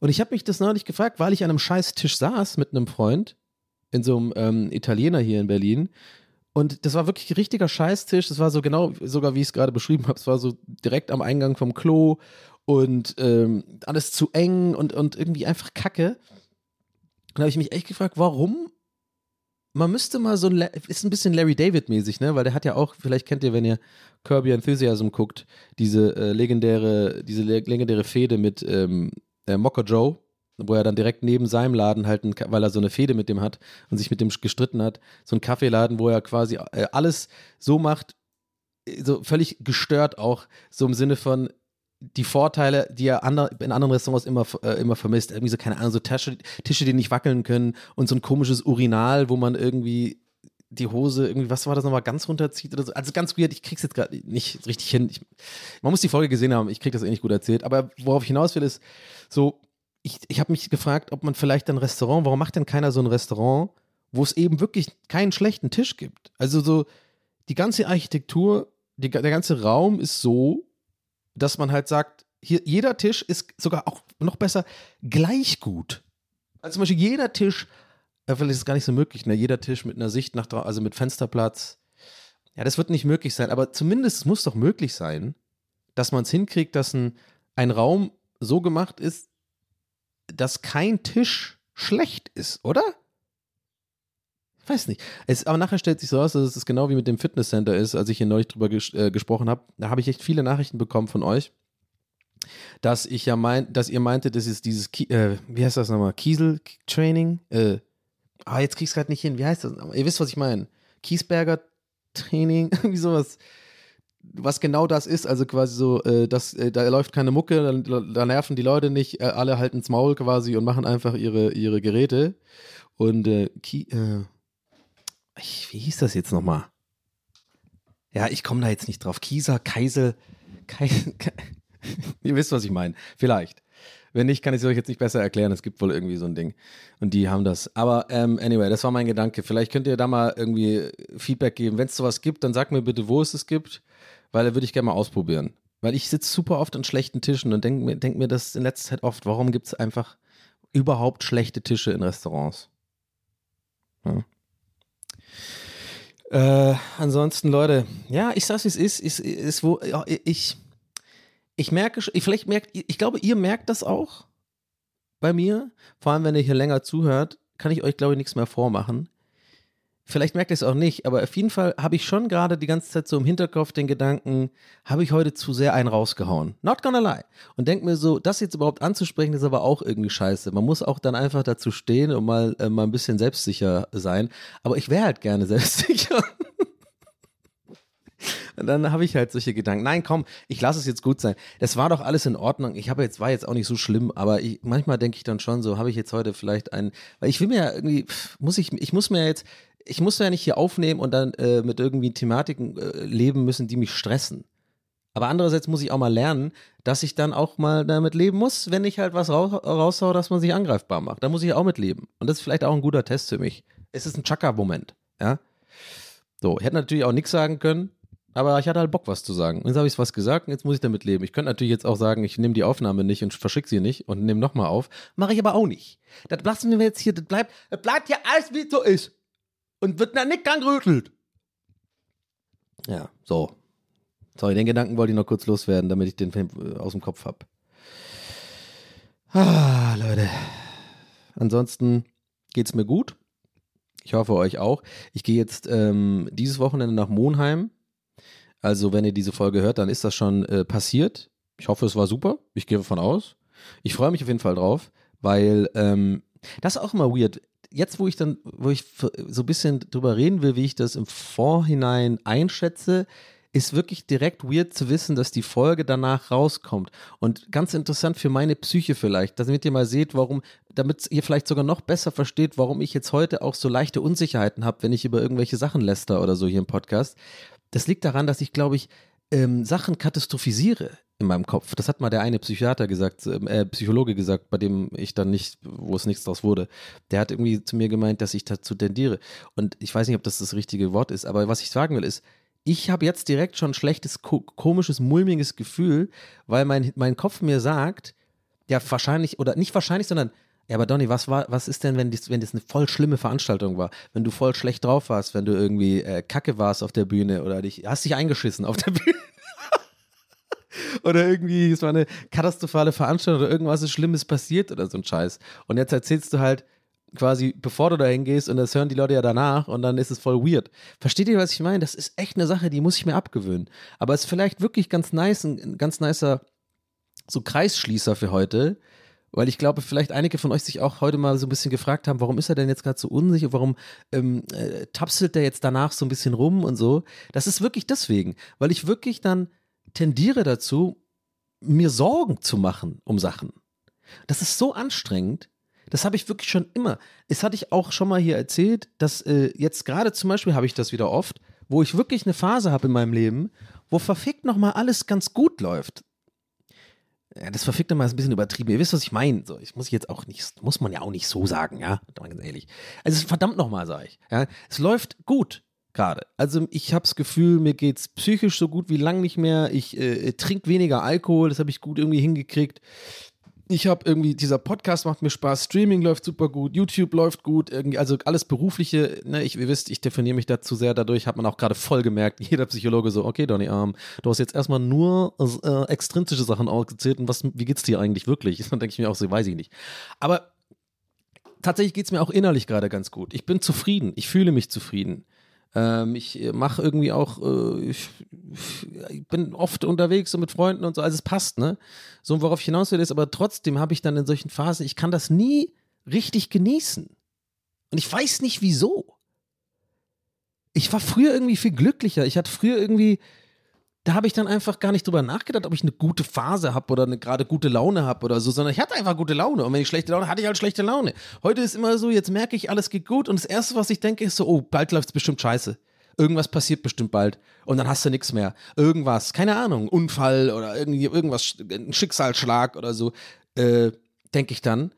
Und ich habe mich das neulich gefragt, weil ich an einem scheiß Tisch saß mit einem Freund in so einem ähm, Italiener hier in Berlin. Und das war wirklich ein richtiger Scheißtisch. Das war so genau, sogar wie ich es gerade beschrieben habe. Es war so direkt am Eingang vom Klo und ähm, alles zu eng und, und irgendwie einfach kacke. Und da habe ich mich echt gefragt, warum man müsste mal so ein, ist ein bisschen Larry David-mäßig, ne? Weil der hat ja auch, vielleicht kennt ihr, wenn ihr Kirby Enthusiasm guckt, diese äh, legendäre, diese le legendäre Fehde mit ähm, äh, Mocker Joe, wo er dann direkt neben seinem Laden halt, ein, weil er so eine Fehde mit dem hat und sich mit dem gestritten hat, so ein Kaffeeladen, wo er quasi äh, alles so macht, äh, so völlig gestört auch, so im Sinne von, die Vorteile, die er ander, in anderen Restaurants immer, äh, immer vermisst. Irgendwie so, keine Ahnung, so Tische, Tische, die nicht wackeln können und so ein komisches Urinal, wo man irgendwie die Hose, irgendwie, was war das nochmal, ganz runterzieht oder so. Also ganz weird, ich krieg's jetzt gerade nicht richtig hin. Ich, man muss die Folge gesehen haben, ich krieg das eh nicht gut erzählt. Aber worauf ich hinaus will, ist so, ich, ich habe mich gefragt, ob man vielleicht ein Restaurant, warum macht denn keiner so ein Restaurant, wo es eben wirklich keinen schlechten Tisch gibt? Also so, die ganze Architektur, die, der ganze Raum ist so, dass man halt sagt, hier, jeder Tisch ist sogar auch noch besser gleich gut. Also zum Beispiel jeder Tisch, äh, vielleicht ist es gar nicht so möglich, ne? jeder Tisch mit einer Sicht nach draußen, also mit Fensterplatz. Ja, das wird nicht möglich sein, aber zumindest es muss doch möglich sein, dass man es hinkriegt, dass ein, ein Raum so gemacht ist, dass kein Tisch schlecht ist, oder? Ich weiß nicht. Es, aber nachher stellt sich so raus, dass es genau wie mit dem Fitnesscenter ist, als ich hier neulich drüber ges äh, gesprochen habe. Da habe ich echt viele Nachrichten bekommen von euch, dass ich ja mein, dass ihr meintet, das ist dieses, Ki äh, wie heißt das nochmal? Kiesel-Training? Äh, ah, jetzt krieg's gerade nicht hin. Wie heißt das? Ihr wisst, was ich meine. Kiesberger-Training, irgendwie sowas was genau das ist, also quasi so, äh, das, äh, da läuft keine Mucke, da, da nerven die Leute nicht, äh, alle halten ins Maul quasi und machen einfach ihre, ihre Geräte. Und äh, Ki, äh, ich, wie hieß das jetzt nochmal? Ja, ich komme da jetzt nicht drauf. Kieser, Kaisel, Kaisel, ihr wisst, was ich meine. Vielleicht. Wenn nicht, kann ich es euch jetzt nicht besser erklären. Es gibt wohl irgendwie so ein Ding. Und die haben das. Aber ähm, anyway, das war mein Gedanke. Vielleicht könnt ihr da mal irgendwie Feedback geben. Wenn es sowas gibt, dann sagt mir bitte, wo es es gibt weil da würde ich gerne mal ausprobieren. Weil ich sitze super oft an schlechten Tischen und denke mir, denk mir das in letzter Zeit oft, warum gibt es einfach überhaupt schlechte Tische in Restaurants? Ja. Äh, ansonsten, Leute, ja, ich sag's, wie es ist, ist, ist wo, ja, ich, ich merke, vielleicht merkt, ich glaube, ihr merkt das auch bei mir, vor allem wenn ihr hier länger zuhört, kann ich euch, glaube ich, nichts mehr vormachen vielleicht merkt ihr es auch nicht, aber auf jeden Fall habe ich schon gerade die ganze Zeit so im Hinterkopf den Gedanken, habe ich heute zu sehr einen rausgehauen. Not gonna lie. Und denke mir so, das jetzt überhaupt anzusprechen, ist aber auch irgendwie scheiße. Man muss auch dann einfach dazu stehen und mal, äh, mal ein bisschen selbstsicher sein. Aber ich wäre halt gerne selbstsicher. Und dann habe ich halt solche Gedanken. Nein, komm, ich lasse es jetzt gut sein. Es war doch alles in Ordnung. Ich habe jetzt war jetzt auch nicht so schlimm, aber ich, manchmal denke ich dann schon so, habe ich jetzt heute vielleicht einen, weil ich will mir ja irgendwie muss ich ich muss mir jetzt ich muss ja nicht hier aufnehmen und dann äh, mit irgendwie Thematiken äh, leben müssen, die mich stressen. Aber andererseits muss ich auch mal lernen, dass ich dann auch mal damit leben muss, wenn ich halt was raus, raushau, dass man sich angreifbar macht. Da muss ich auch mit leben. Und das ist vielleicht auch ein guter Test für mich. Es ist ein Chaka-Moment, ja. So, ich hätte natürlich auch nichts sagen können, aber ich hatte halt Bock, was zu sagen. Jetzt habe ich was gesagt und jetzt muss ich damit leben. Ich könnte natürlich jetzt auch sagen, ich nehme die Aufnahme nicht und verschicke sie nicht und nehme nochmal auf. Mache ich aber auch nicht. Das lassen wir jetzt hier, das bleibt, das bleibt ja alles, wie es so ist und wird dann nicht gerüttelt. Ja, so. Sorry, den Gedanken wollte ich noch kurz loswerden, damit ich den Film äh, aus dem Kopf habe. Ah, Leute. Ansonsten geht's mir gut. Ich hoffe euch auch. Ich gehe jetzt ähm, dieses Wochenende nach Monheim. Also, wenn ihr diese Folge hört, dann ist das schon äh, passiert. Ich hoffe, es war super. Ich gehe davon aus. Ich freue mich auf jeden Fall drauf, weil ähm, das ist auch immer weird jetzt, wo ich dann, wo ich so ein bisschen drüber reden will, wie ich das im Vorhinein einschätze, ist wirklich direkt weird zu wissen, dass die Folge danach rauskommt. Und ganz interessant für meine Psyche vielleicht, damit ihr mal seht, warum, damit ihr vielleicht sogar noch besser versteht, warum ich jetzt heute auch so leichte Unsicherheiten habe, wenn ich über irgendwelche Sachen läster oder so hier im Podcast. Das liegt daran, dass ich, glaube ich, ähm, Sachen katastrophisiere in meinem Kopf. Das hat mal der eine Psychiater gesagt, ähm, äh, Psychologe gesagt, bei dem ich dann nicht, wo es nichts draus wurde. Der hat irgendwie zu mir gemeint, dass ich dazu tendiere. Und ich weiß nicht, ob das das richtige Wort ist, aber was ich sagen will ist, ich habe jetzt direkt schon ein schlechtes, ko komisches, mulmiges Gefühl, weil mein, mein Kopf mir sagt, ja, wahrscheinlich, oder nicht wahrscheinlich, sondern ja, aber Donny, was war, was ist denn, wenn das, wenn das eine voll schlimme Veranstaltung war? Wenn du voll schlecht drauf warst, wenn du irgendwie äh, Kacke warst auf der Bühne oder dich, hast dich eingeschissen auf der Bühne? oder irgendwie, es war eine katastrophale Veranstaltung oder irgendwas ist Schlimmes passiert oder so ein Scheiß. Und jetzt erzählst du halt quasi, bevor du da hingehst und das hören die Leute ja danach und dann ist es voll weird. Versteht ihr, was ich meine? Das ist echt eine Sache, die muss ich mir abgewöhnen. Aber es ist vielleicht wirklich ganz nice, ein, ganz nicer so Kreisschließer für heute, weil ich glaube, vielleicht einige von euch sich auch heute mal so ein bisschen gefragt haben, warum ist er denn jetzt gerade so unsicher, warum ähm, äh, tapselt der jetzt danach so ein bisschen rum und so. Das ist wirklich deswegen, weil ich wirklich dann tendiere dazu, mir Sorgen zu machen um Sachen. Das ist so anstrengend. Das habe ich wirklich schon immer. Das hatte ich auch schon mal hier erzählt, dass äh, jetzt gerade zum Beispiel habe ich das wieder oft, wo ich wirklich eine Phase habe in meinem Leben, wo verfickt nochmal alles ganz gut läuft ja, das verfickt mal ein bisschen übertrieben. Ihr wisst, was ich meine. So, ich muss jetzt auch nicht, muss man ja auch nicht so sagen, ja, ganz ehrlich. Also verdammt nochmal, sage ich. Ja, es läuft gut gerade. Also ich habe das Gefühl, mir geht es psychisch so gut wie lang nicht mehr. Ich äh, trinke weniger Alkohol, das habe ich gut irgendwie hingekriegt. Ich habe irgendwie, dieser Podcast macht mir Spaß, Streaming läuft super gut, YouTube läuft gut, irgendwie, also alles Berufliche, ne, ich, ihr wisst, ich definiere mich da zu sehr dadurch, hat man auch gerade voll gemerkt, jeder Psychologe so, okay, Donny, ähm, du hast jetzt erstmal nur äh, extrinsische Sachen aufgezählt und was, wie geht's dir eigentlich wirklich? Dann denke ich mir auch so, weiß ich nicht. Aber tatsächlich geht's mir auch innerlich gerade ganz gut. Ich bin zufrieden, ich fühle mich zufrieden. Ähm, ich mache irgendwie auch, äh, ich, ich bin oft unterwegs so mit Freunden und so, also es passt, ne? So, worauf ich hinaus will, ist, aber trotzdem habe ich dann in solchen Phasen, ich kann das nie richtig genießen. Und ich weiß nicht wieso. Ich war früher irgendwie viel glücklicher. Ich hatte früher irgendwie, da habe ich dann einfach gar nicht drüber nachgedacht, ob ich eine gute Phase habe oder eine gerade gute Laune habe oder so, sondern ich hatte einfach gute Laune. Und wenn ich schlechte Laune hatte, ich halt schlechte Laune. Heute ist immer so, jetzt merke ich, alles geht gut und das Erste, was ich denke, ist so, oh, bald läuft es bestimmt scheiße. Irgendwas passiert bestimmt bald und dann hast du nichts mehr. Irgendwas, keine Ahnung, Unfall oder irgendwie irgendwas, ein Schicksalsschlag oder so, äh, denke ich dann.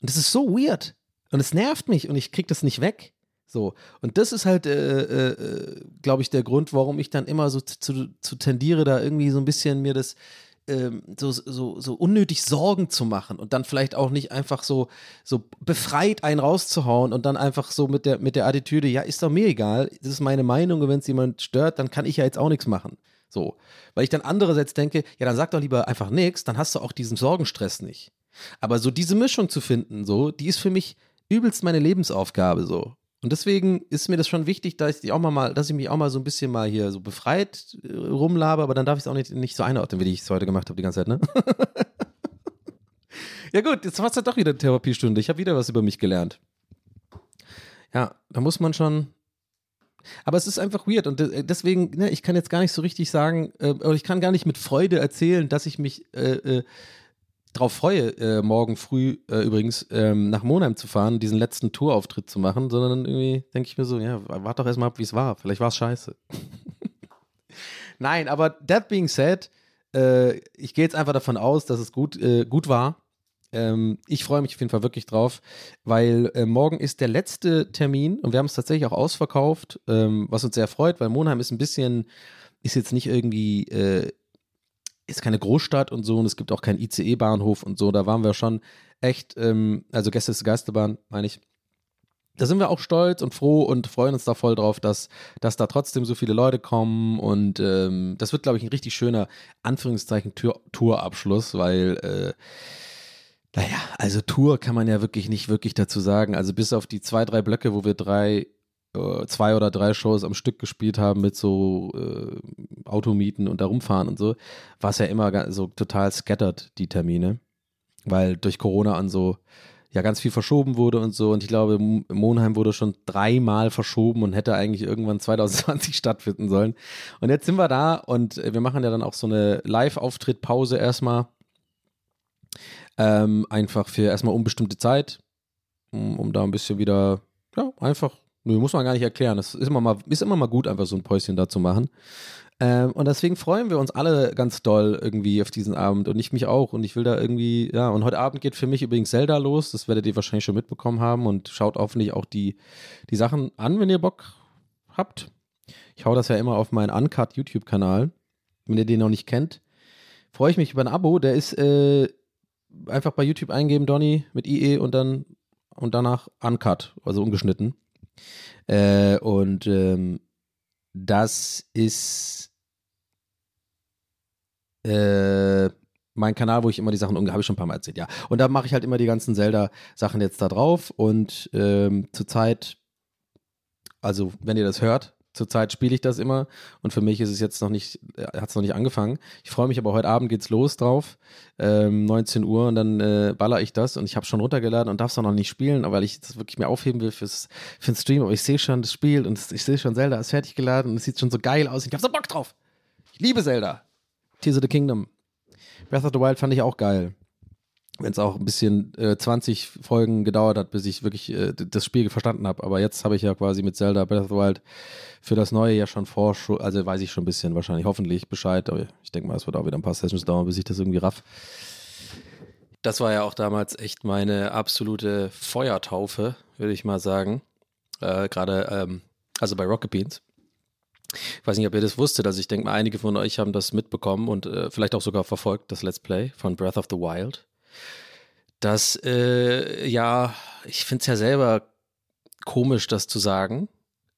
Und das ist so weird. Und es nervt mich und ich krieg das nicht weg. So, und das ist halt, äh, äh, glaube ich, der Grund, warum ich dann immer so zu, zu, tendiere, da irgendwie so ein bisschen mir das ähm, so, so, so unnötig Sorgen zu machen und dann vielleicht auch nicht einfach so, so befreit einen rauszuhauen und dann einfach so mit der, mit der Attitüde, ja, ist doch mir egal, das ist meine Meinung und wenn es jemand stört, dann kann ich ja jetzt auch nichts machen. So, weil ich dann andererseits denke, ja, dann sag doch lieber einfach nichts, dann hast du auch diesen Sorgenstress nicht. Aber so diese Mischung zu finden, so, die ist für mich übelst meine Lebensaufgabe, so. Und deswegen ist mir das schon wichtig, dass ich, auch mal, dass ich mich auch mal so ein bisschen mal hier so befreit äh, rumlabe, aber dann darf ich es auch nicht, nicht so einordnen, wie ich es heute gemacht habe die ganze Zeit, ne? ja gut, jetzt war es halt doch wieder eine Therapiestunde. Ich habe wieder was über mich gelernt. Ja, da muss man schon. Aber es ist einfach weird und äh, deswegen, ne, ich kann jetzt gar nicht so richtig sagen, äh, oder ich kann gar nicht mit Freude erzählen, dass ich mich äh, äh drauf freue, äh, morgen früh äh, übrigens ähm, nach Monheim zu fahren, diesen letzten Tourauftritt zu machen, sondern irgendwie denke ich mir so, ja, warte doch erstmal ab, wie es war. Vielleicht war es scheiße. Nein, aber that being said, äh, ich gehe jetzt einfach davon aus, dass es gut, äh, gut war. Ähm, ich freue mich auf jeden Fall wirklich drauf, weil äh, morgen ist der letzte Termin und wir haben es tatsächlich auch ausverkauft, ähm, was uns sehr freut, weil Monheim ist ein bisschen, ist jetzt nicht irgendwie äh, ist keine Großstadt und so und es gibt auch keinen ICE-Bahnhof und so. Da waren wir schon echt, ähm, also Gäste ist Geisterbahn, meine ich. Da sind wir auch stolz und froh und freuen uns da voll drauf, dass, dass da trotzdem so viele Leute kommen. Und ähm, das wird, glaube ich, ein richtig schöner, Anführungszeichen, Tourabschluss, weil, äh, naja, also Tour kann man ja wirklich nicht wirklich dazu sagen. Also bis auf die zwei, drei Blöcke, wo wir drei äh, zwei oder drei Shows am Stück gespielt haben mit so äh, Automieten und da rumfahren und so, war es ja immer so total scattered, die Termine, weil durch Corona an so ja ganz viel verschoben wurde und so. Und ich glaube, Monheim wurde schon dreimal verschoben und hätte eigentlich irgendwann 2020 stattfinden sollen. Und jetzt sind wir da und wir machen ja dann auch so eine Live-Auftritt-Pause erstmal. Ähm, einfach für erstmal unbestimmte Zeit, um, um da ein bisschen wieder, ja, einfach Nö, muss man gar nicht erklären. Es ist immer mal, ist immer mal gut, einfach so ein Päuschen da zu machen. Ähm, und deswegen freuen wir uns alle ganz doll irgendwie auf diesen Abend und ich mich auch. Und ich will da irgendwie, ja, und heute Abend geht für mich übrigens Zelda los. Das werdet ihr wahrscheinlich schon mitbekommen haben und schaut hoffentlich auch die, die Sachen an, wenn ihr Bock habt. Ich hau das ja immer auf meinen Uncut YouTube-Kanal. Wenn ihr den noch nicht kennt, freue ich mich über ein Abo. Der ist äh, einfach bei YouTube eingeben, Donny, mit IE und dann und danach Uncut, also ungeschnitten. Äh, und ähm, das ist äh, mein Kanal, wo ich immer die Sachen umgehe, habe ich schon ein paar Mal erzählt, ja. Und da mache ich halt immer die ganzen Zelda-Sachen jetzt da drauf und ähm, zurzeit, also wenn ihr das hört, Zurzeit spiele ich das immer und für mich ist es jetzt noch nicht, äh, hat es noch nicht angefangen. Ich freue mich aber heute Abend geht's los drauf, ähm, 19 Uhr und dann äh, baller ich das und ich habe schon runtergeladen und darf es auch noch nicht spielen, weil ich das wirklich mir aufheben will fürs, für den Stream. Aber ich sehe schon das Spiel und ich sehe schon, Zelda ist fertig geladen und es sieht schon so geil aus. Ich habe so Bock drauf. Ich liebe Zelda. Tears of the Kingdom. Breath of the Wild fand ich auch geil wenn es auch ein bisschen äh, 20 Folgen gedauert hat, bis ich wirklich äh, das Spiel verstanden habe. Aber jetzt habe ich ja quasi mit Zelda Breath of the Wild für das neue ja schon vor, also weiß ich schon ein bisschen wahrscheinlich, hoffentlich Bescheid. Aber ich denke mal, es wird auch wieder ein paar Sessions dauern, bis ich das irgendwie raff. Das war ja auch damals echt meine absolute Feuertaufe, würde ich mal sagen. Äh, Gerade, ähm, also bei Rocket Beans. Ich weiß nicht, ob ihr das wusstet. Also ich denke mal, einige von euch haben das mitbekommen und äh, vielleicht auch sogar verfolgt, das Let's Play von Breath of the Wild. Dass, äh, ja, ich finde es ja selber komisch, das zu sagen,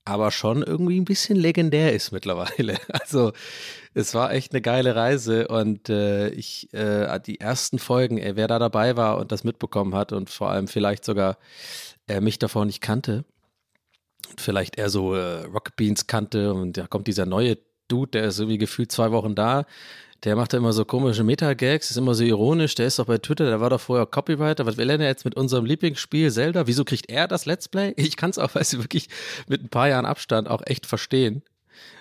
aber schon irgendwie ein bisschen legendär ist mittlerweile. Also es war echt eine geile Reise und äh, ich, äh, die ersten Folgen, ey, wer da dabei war und das mitbekommen hat und vor allem vielleicht sogar äh, mich davor nicht kannte und vielleicht eher so äh, Rocket Beans kannte und da kommt dieser neue Dude, der ist irgendwie gefühlt zwei Wochen da, der macht da immer so komische Meta-Gags, ist immer so ironisch, der ist doch bei Twitter, der war doch vorher Copywriter. Was will er denn jetzt mit unserem Lieblingsspiel Zelda? Wieso kriegt er das Let's Play? Ich kann es auch, weißt du, wirklich mit ein paar Jahren Abstand auch echt verstehen.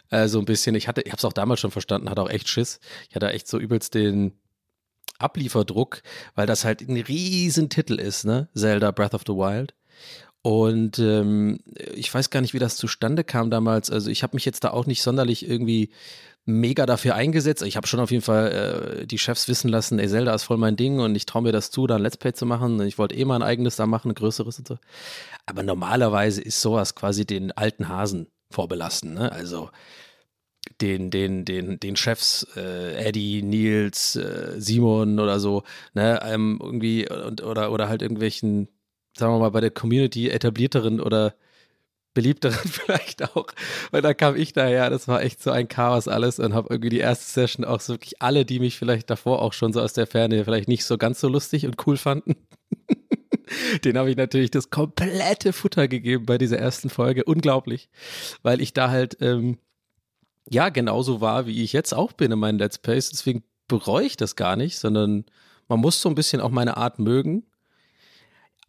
Äh, so ein bisschen, ich hatte, ich habe es auch damals schon verstanden, hatte auch echt Schiss. Ich hatte echt so übelst den Ablieferdruck, weil das halt ein Riesentitel ist, ne? Zelda Breath of the Wild. Und ähm, ich weiß gar nicht, wie das zustande kam damals. Also ich habe mich jetzt da auch nicht sonderlich irgendwie mega dafür eingesetzt. Ich habe schon auf jeden Fall äh, die Chefs wissen lassen, ey, Zelda ist voll mein Ding und ich traue mir das zu, da ein Let's Play zu machen. Ich wollte eh mal ein eigenes da machen, ein größeres und so. Aber normalerweise ist sowas quasi den alten Hasen vorbelassen. Ne? Also den, den, den, den Chefs, äh, Eddie, Nils, äh, Simon oder so, ne, ähm, irgendwie und, oder, oder halt irgendwelchen, sagen wir mal, bei der Community etablierteren oder beliebteren vielleicht auch, weil da kam ich daher, das war echt so ein Chaos alles und habe irgendwie die erste Session auch so wirklich alle, die mich vielleicht davor auch schon so aus der Ferne vielleicht nicht so ganz so lustig und cool fanden. Den habe ich natürlich das komplette Futter gegeben bei dieser ersten Folge. Unglaublich, weil ich da halt ähm, ja genauso war, wie ich jetzt auch bin in meinen Let's Plays. Deswegen bereue ich das gar nicht, sondern man muss so ein bisschen auch meine Art mögen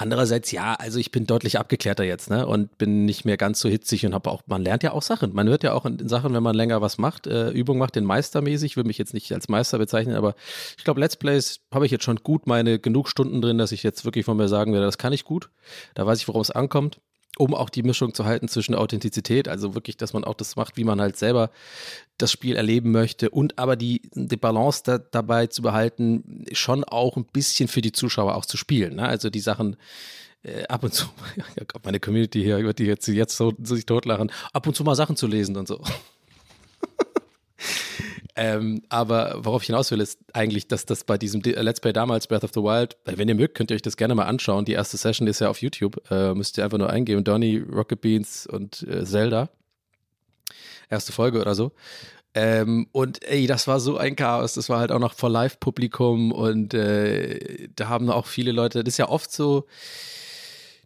Andererseits, ja, also ich bin deutlich abgeklärter jetzt, ne? Und bin nicht mehr ganz so hitzig und habe auch, man lernt ja auch Sachen. Man hört ja auch in, in Sachen, wenn man länger was macht, äh, Übung macht, den Meistermäßig, will mich jetzt nicht als Meister bezeichnen, aber ich glaube, Let's Plays habe ich jetzt schon gut meine genug Stunden drin, dass ich jetzt wirklich von mir sagen werde, das kann ich gut. Da weiß ich, worum es ankommt um auch die Mischung zu halten zwischen Authentizität, also wirklich, dass man auch das macht, wie man halt selber das Spiel erleben möchte und aber die, die Balance da, dabei zu behalten, schon auch ein bisschen für die Zuschauer auch zu spielen. Ne? Also die Sachen äh, ab und zu, meine Community hier wird die jetzt, jetzt so sich totlachen, ab und zu mal Sachen zu lesen und so. Ähm, aber worauf ich hinaus will, ist eigentlich, dass das bei diesem Let's Play damals, Breath of the Wild, wenn ihr mögt, könnt ihr euch das gerne mal anschauen. Die erste Session ist ja auf YouTube. Äh, müsst ihr einfach nur eingeben. Donny, Rocket Beans und äh, Zelda. Erste Folge oder so. Ähm, und ey, das war so ein Chaos. Das war halt auch noch vor Live-Publikum und äh, da haben auch viele Leute, das ist ja oft so,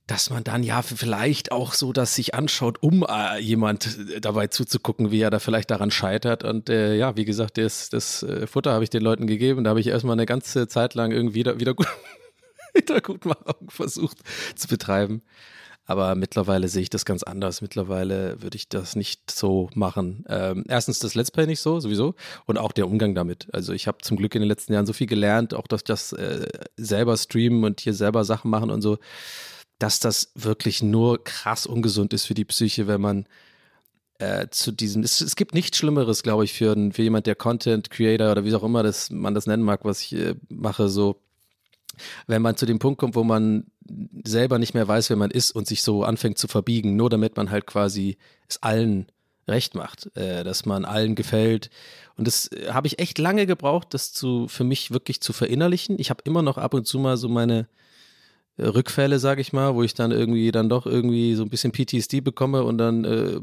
dass man dann ja vielleicht auch so das sich anschaut, um äh, jemand dabei zuzugucken, wie er da vielleicht daran scheitert. Und äh, ja, wie gesagt, das, das äh, Futter habe ich den Leuten gegeben. Da habe ich erstmal eine ganze Zeit lang irgendwie wieder, wieder gut, versucht zu betreiben. Aber mittlerweile sehe ich das ganz anders. Mittlerweile würde ich das nicht so machen. Ähm, erstens das Let's Play nicht so, sowieso. Und auch der Umgang damit. Also ich habe zum Glück in den letzten Jahren so viel gelernt, auch dass das äh, selber streamen und hier selber Sachen machen und so dass das wirklich nur krass ungesund ist für die Psyche, wenn man äh, zu diesem. Es, es, gibt nichts Schlimmeres, glaube ich, für, für jemand, der Content Creator oder wie auch immer das, man das nennen mag, was ich äh, mache, so. Wenn man zu dem Punkt kommt, wo man selber nicht mehr weiß, wer man ist und sich so anfängt zu verbiegen, nur damit man halt quasi es allen recht macht, äh, dass man allen gefällt. Und das äh, habe ich echt lange gebraucht, das zu, für mich wirklich zu verinnerlichen. Ich habe immer noch ab und zu mal so meine, Rückfälle, sage ich mal, wo ich dann irgendwie dann doch irgendwie so ein bisschen PTSD bekomme und dann äh,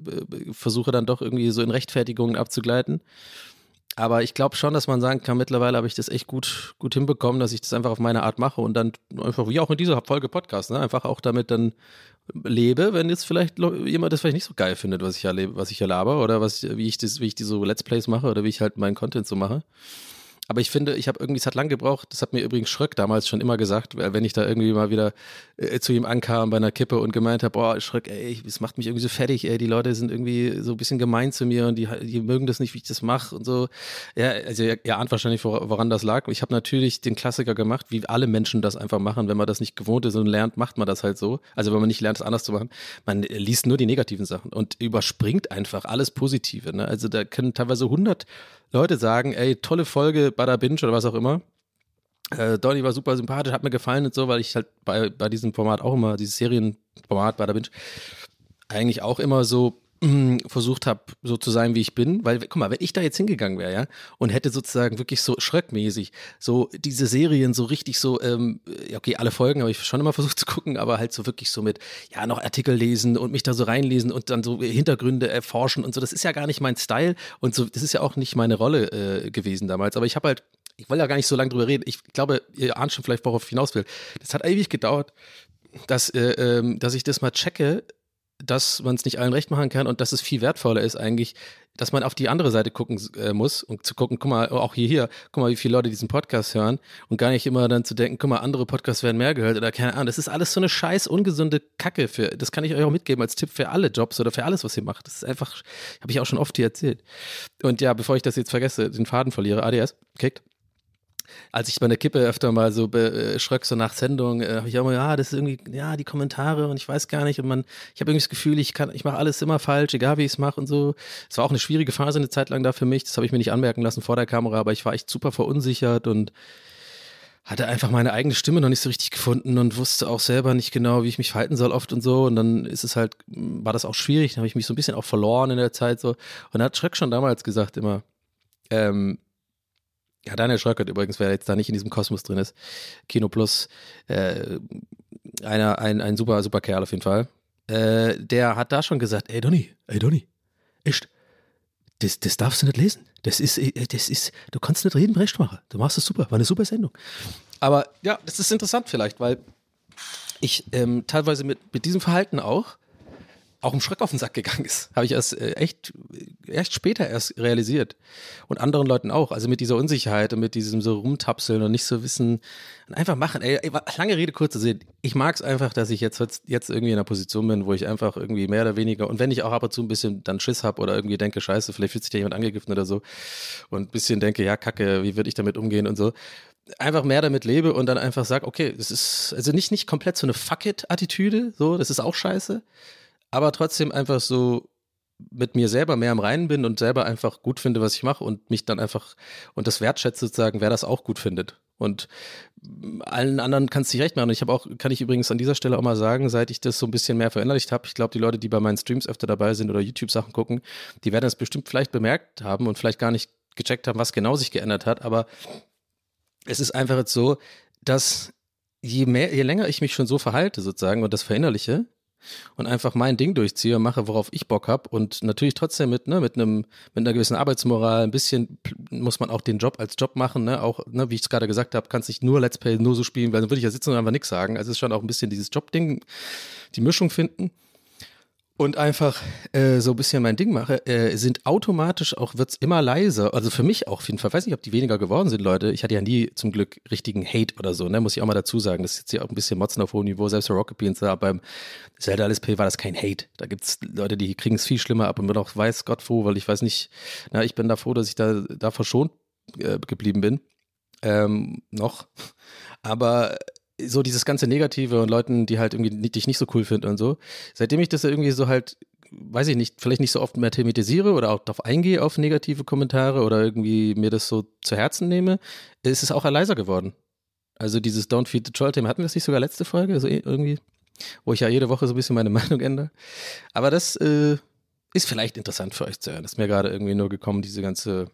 versuche dann doch irgendwie so in Rechtfertigungen abzugleiten. Aber ich glaube schon, dass man sagen kann, mittlerweile habe ich das echt gut, gut hinbekommen, dass ich das einfach auf meine Art mache und dann einfach, wie auch in dieser Folge Podcast, ne, einfach auch damit dann lebe, wenn jetzt vielleicht jemand das vielleicht nicht so geil findet, was ich ja, was ich ja oder was, wie ich das, wie ich die so Let's Plays mache oder wie ich halt meinen Content so mache. Aber ich finde, ich habe irgendwie, es hat lang gebraucht, das hat mir übrigens Schröck damals schon immer gesagt, wenn ich da irgendwie mal wieder äh, zu ihm ankam bei einer Kippe und gemeint habe, boah, Schröck, ey, es macht mich irgendwie so fertig, ey, die Leute sind irgendwie so ein bisschen gemein zu mir und die, die mögen das nicht, wie ich das mache und so. Ja, also ihr, ahnt wahrscheinlich, woran das lag. Ich habe natürlich den Klassiker gemacht, wie alle Menschen das einfach machen. Wenn man das nicht gewohnt ist und lernt, macht man das halt so. Also wenn man nicht lernt, es anders zu machen, man liest nur die negativen Sachen und überspringt einfach alles Positive. Ne? Also da können teilweise 100 Leute sagen, ey, tolle Folge, Bada Binge oder was auch immer. Äh, Donny war super sympathisch, hat mir gefallen und so, weil ich halt bei, bei diesem Format auch immer, dieses Serienformat Bada Binge, eigentlich auch immer so versucht habe, so zu sein, wie ich bin. Weil, guck mal, wenn ich da jetzt hingegangen wäre, ja, und hätte sozusagen wirklich so schröckmäßig so diese Serien so richtig so, ähm, okay, alle Folgen habe ich schon immer versucht zu gucken, aber halt so wirklich so mit, ja, noch Artikel lesen und mich da so reinlesen und dann so Hintergründe erforschen und so. Das ist ja gar nicht mein Style und so, das ist ja auch nicht meine Rolle äh, gewesen damals. Aber ich habe halt ich will ja gar nicht so lange drüber reden. Ich glaube, ihr ahnt schon vielleicht, worauf ich hinaus will. Das hat ewig gedauert, dass, äh, ähm, dass ich das mal checke, dass man es nicht allen recht machen kann und dass es viel wertvoller ist eigentlich, dass man auf die andere Seite gucken äh, muss und zu gucken, guck mal, auch hier, hier, guck mal, wie viele Leute diesen Podcast hören und gar nicht immer dann zu denken, guck mal, andere Podcasts werden mehr gehört oder keine Ahnung. Das ist alles so eine scheiß ungesunde Kacke für, das kann ich euch auch mitgeben als Tipp für alle Jobs oder für alles, was ihr macht. Das ist einfach, habe ich auch schon oft hier erzählt. Und ja, bevor ich das jetzt vergesse, den Faden verliere, ADS, kickt als ich bei der Kippe öfter mal so beschröck, so nach Sendung, äh, habe ich auch mal, ja, das ist irgendwie, ja, die Kommentare und ich weiß gar nicht und man, ich habe irgendwie das Gefühl, ich kann, ich mache alles immer falsch, egal wie ich es mache und so. Es war auch eine schwierige Phase eine Zeit lang da für mich, das habe ich mir nicht anmerken lassen vor der Kamera, aber ich war echt super verunsichert und hatte einfach meine eigene Stimme noch nicht so richtig gefunden und wusste auch selber nicht genau, wie ich mich verhalten soll oft und so. Und dann ist es halt, war das auch schwierig. Dann habe ich mich so ein bisschen auch verloren in der Zeit so. Und hat Schreck schon damals gesagt immer, ähm, ja, Daniel Schröckert übrigens, wer jetzt da nicht in diesem Kosmos drin ist, Kino Plus, äh, einer, ein, ein super, super Kerl auf jeden Fall. Äh, der hat da schon gesagt, ey Donny, ey Donny, echt, das, das darfst du nicht lesen. Das ist, äh, das ist, du kannst nicht reden, Rechtmacher. Du machst das super, war eine super Sendung. Aber ja, das ist interessant vielleicht, weil ich ähm, teilweise mit, mit diesem Verhalten auch auch im Schreck auf den Sack gegangen ist. Habe ich erst äh, echt, erst später erst realisiert. Und anderen Leuten auch. Also mit dieser Unsicherheit und mit diesem so rumtapseln und nicht so wissen, einfach machen. Ey, ey lange Rede, kurze Sinn. Ich mag es einfach, dass ich jetzt, jetzt irgendwie in einer Position bin, wo ich einfach irgendwie mehr oder weniger, und wenn ich auch ab und zu ein bisschen dann Schiss habe oder irgendwie denke, scheiße, vielleicht fühlt sich da jemand angegriffen oder so, und ein bisschen denke, ja, kacke, wie würde ich damit umgehen und so, einfach mehr damit lebe und dann einfach sage, okay, das ist also nicht, nicht komplett so eine Fuck-it-Attitüde, so, das ist auch scheiße, aber trotzdem einfach so mit mir selber mehr im Reinen bin und selber einfach gut finde, was ich mache und mich dann einfach und das wertschätze sozusagen, wer das auch gut findet. Und allen anderen kannst du dich recht machen. Ich habe auch, kann ich übrigens an dieser Stelle auch mal sagen, seit ich das so ein bisschen mehr verinnerlicht habe, ich glaube, die Leute, die bei meinen Streams öfter dabei sind oder YouTube-Sachen gucken, die werden das bestimmt vielleicht bemerkt haben und vielleicht gar nicht gecheckt haben, was genau sich geändert hat. Aber es ist einfach jetzt so, dass je mehr, je länger ich mich schon so verhalte sozusagen und das verinnerliche, und einfach mein Ding durchziehe und mache, worauf ich Bock habe und natürlich trotzdem mit, ne, mit einem, mit einer gewissen Arbeitsmoral, ein bisschen muss man auch den Job als Job machen, ne, auch, ne, wie ich es gerade gesagt habe, kannst nicht nur Let's Play nur so spielen, weil dann würde ich ja sitzen und einfach nichts sagen. Also es ist schon auch ein bisschen dieses Jobding, die Mischung finden und einfach äh, so ein bisschen mein Ding mache, äh, sind automatisch auch, wird's immer leiser. Also für mich auch auf jeden Fall. Ich weiß nicht, ob die weniger geworden sind, Leute. Ich hatte ja nie zum Glück richtigen Hate oder so, ne? Muss ich auch mal dazu sagen. Das ist jetzt hier auch ein bisschen Motzen auf hohem Niveau. Selbst bei Rocket Beans, da beim Zelda LSP war das kein Hate. Da gibt's Leute, die kriegen es viel schlimmer ab und bin auch weiß Gott froh, weil ich weiß nicht, na, ich bin da froh, dass ich da, da verschont äh, geblieben bin. Ähm, noch. Aber so dieses ganze Negative und Leuten, die halt irgendwie dich nicht so cool finden und so. Seitdem ich das irgendwie so halt, weiß ich nicht, vielleicht nicht so oft mehr thematisiere oder auch darauf eingehe auf negative Kommentare oder irgendwie mir das so zu Herzen nehme, ist es auch leiser geworden. Also dieses Don't Feed the Troll-Thema, hatten wir das nicht sogar letzte Folge, so irgendwie, wo ich ja jede Woche so ein bisschen meine Meinung ändere. Aber das äh, ist vielleicht interessant für euch zu hören. Das ist mir gerade irgendwie nur gekommen, diese ganze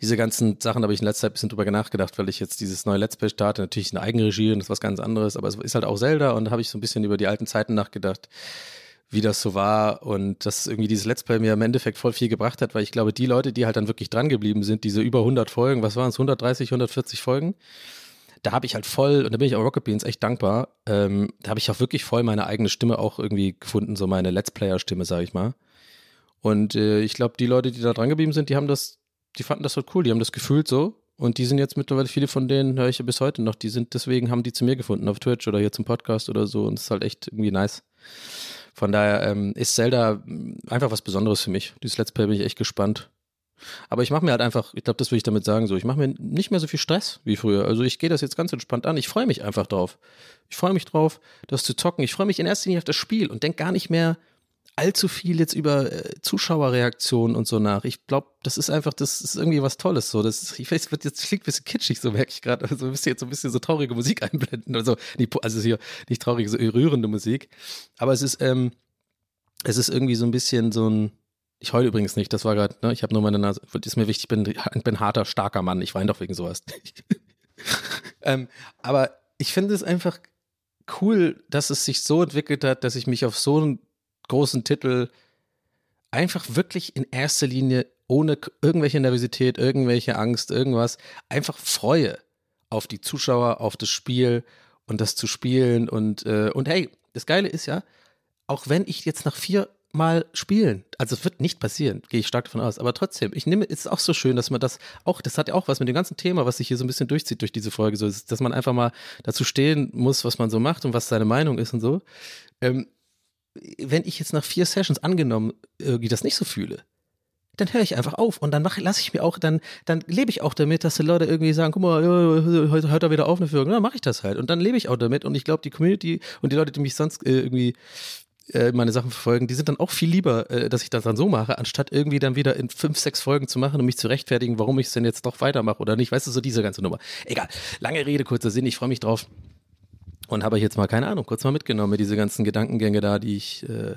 diese ganzen Sachen habe ich in letzter Zeit ein bisschen drüber nachgedacht, weil ich jetzt dieses neue Let's Play starte, natürlich eine Eigenregie und das ist was ganz anderes, aber es ist halt auch Zelda und da habe ich so ein bisschen über die alten Zeiten nachgedacht, wie das so war und dass irgendwie dieses Let's Play mir im Endeffekt voll viel gebracht hat, weil ich glaube, die Leute, die halt dann wirklich dran geblieben sind, diese über 100 Folgen, was waren es, 130, 140 Folgen, da habe ich halt voll, und da bin ich auch Rocket Beans echt dankbar, ähm, da habe ich auch wirklich voll meine eigene Stimme auch irgendwie gefunden, so meine Let's Player-Stimme, sage ich mal. Und äh, ich glaube, die Leute, die da dran geblieben sind, die haben das die fanden das halt cool, die haben das gefühlt so. Und die sind jetzt mittlerweile, viele von denen höre ich ja bis heute noch, die sind, deswegen haben die zu mir gefunden auf Twitch oder hier zum Podcast oder so. Und es ist halt echt irgendwie nice. Von daher ähm, ist Zelda mm, einfach was Besonderes für mich. Dieses Let's Play bin ich echt gespannt. Aber ich mache mir halt einfach, ich glaube, das will ich damit sagen, so, ich mache mir nicht mehr so viel Stress wie früher. Also ich gehe das jetzt ganz entspannt an. Ich freue mich einfach drauf. Ich freue mich drauf, das zu zocken. Ich freue mich in erster Linie auf das Spiel und denke gar nicht mehr, allzu viel jetzt über äh, Zuschauerreaktionen und so nach. Ich glaube, das ist einfach, das ist irgendwie was Tolles. So, das ich weiß, wird jetzt klingt ein bisschen kitschig, so merke ich gerade. Also ein bisschen jetzt so ein bisschen so traurige Musik einblenden oder so. Also hier nicht traurige, so rührende Musik. Aber es ist, ähm, es ist irgendwie so ein bisschen so ein, ich heule übrigens nicht, das war gerade, ne, ich habe nur meine Nase, ist mir wichtig, ich bin, bin harter, starker Mann, ich weine doch wegen sowas. ähm, aber ich finde es einfach cool, dass es sich so entwickelt hat, dass ich mich auf so einen großen Titel einfach wirklich in erster Linie ohne irgendwelche Nervosität, irgendwelche Angst, irgendwas, einfach freue auf die Zuschauer, auf das Spiel und das zu spielen. Und, äh, und hey, das Geile ist ja, auch wenn ich jetzt nach vier Mal spielen, also es wird nicht passieren, gehe ich stark davon aus, aber trotzdem, ich nehme, es ist auch so schön, dass man das auch, das hat ja auch was mit dem ganzen Thema, was sich hier so ein bisschen durchzieht durch diese Folge, so dass man einfach mal dazu stehen muss, was man so macht und was seine Meinung ist und so. Ähm, wenn ich jetzt nach vier Sessions angenommen irgendwie das nicht so fühle, dann höre ich einfach auf und dann mache, lasse ich mir auch, dann, dann lebe ich auch damit, dass die Leute irgendwie sagen, guck mal, heute hört er wieder auf eine Führung, dann mache ich das halt und dann lebe ich auch damit und ich glaube, die Community und die Leute, die mich sonst äh, irgendwie äh, meine Sachen verfolgen, die sind dann auch viel lieber, äh, dass ich das dann so mache, anstatt irgendwie dann wieder in fünf, sechs Folgen zu machen und mich zu rechtfertigen, warum ich es denn jetzt doch weitermache oder nicht. Weißt du, so diese ganze Nummer. Egal. Lange Rede, kurzer Sinn, ich freue mich drauf. Und habe ich jetzt mal, keine Ahnung, kurz mal mitgenommen mit diese ganzen Gedankengänge da, die ich, äh,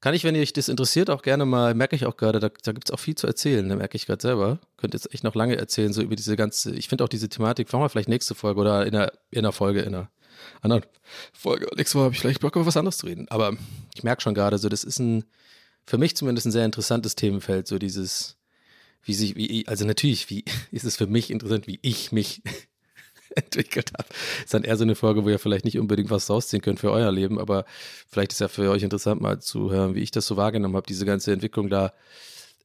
kann ich, wenn euch das interessiert, auch gerne mal, merke ich auch gerade, da, da gibt es auch viel zu erzählen, da merke ich gerade selber. Könnt jetzt echt noch lange erzählen, so über diese ganze, ich finde auch diese Thematik, machen wir vielleicht nächste Folge oder in einer, in einer Folge, in einer anderen Folge. Nächste Woche habe ich vielleicht Bock, über was anderes zu reden. Aber ich merke schon gerade so, das ist ein, für mich zumindest ein sehr interessantes Themenfeld, so dieses, wie sich, wie, also natürlich, wie ist es für mich interessant, wie ich mich entwickelt habe. Ist dann eher so eine Folge, wo ihr vielleicht nicht unbedingt was rausziehen könnt für euer Leben, aber vielleicht ist ja für euch interessant mal zu hören, wie ich das so wahrgenommen habe, diese ganze Entwicklung da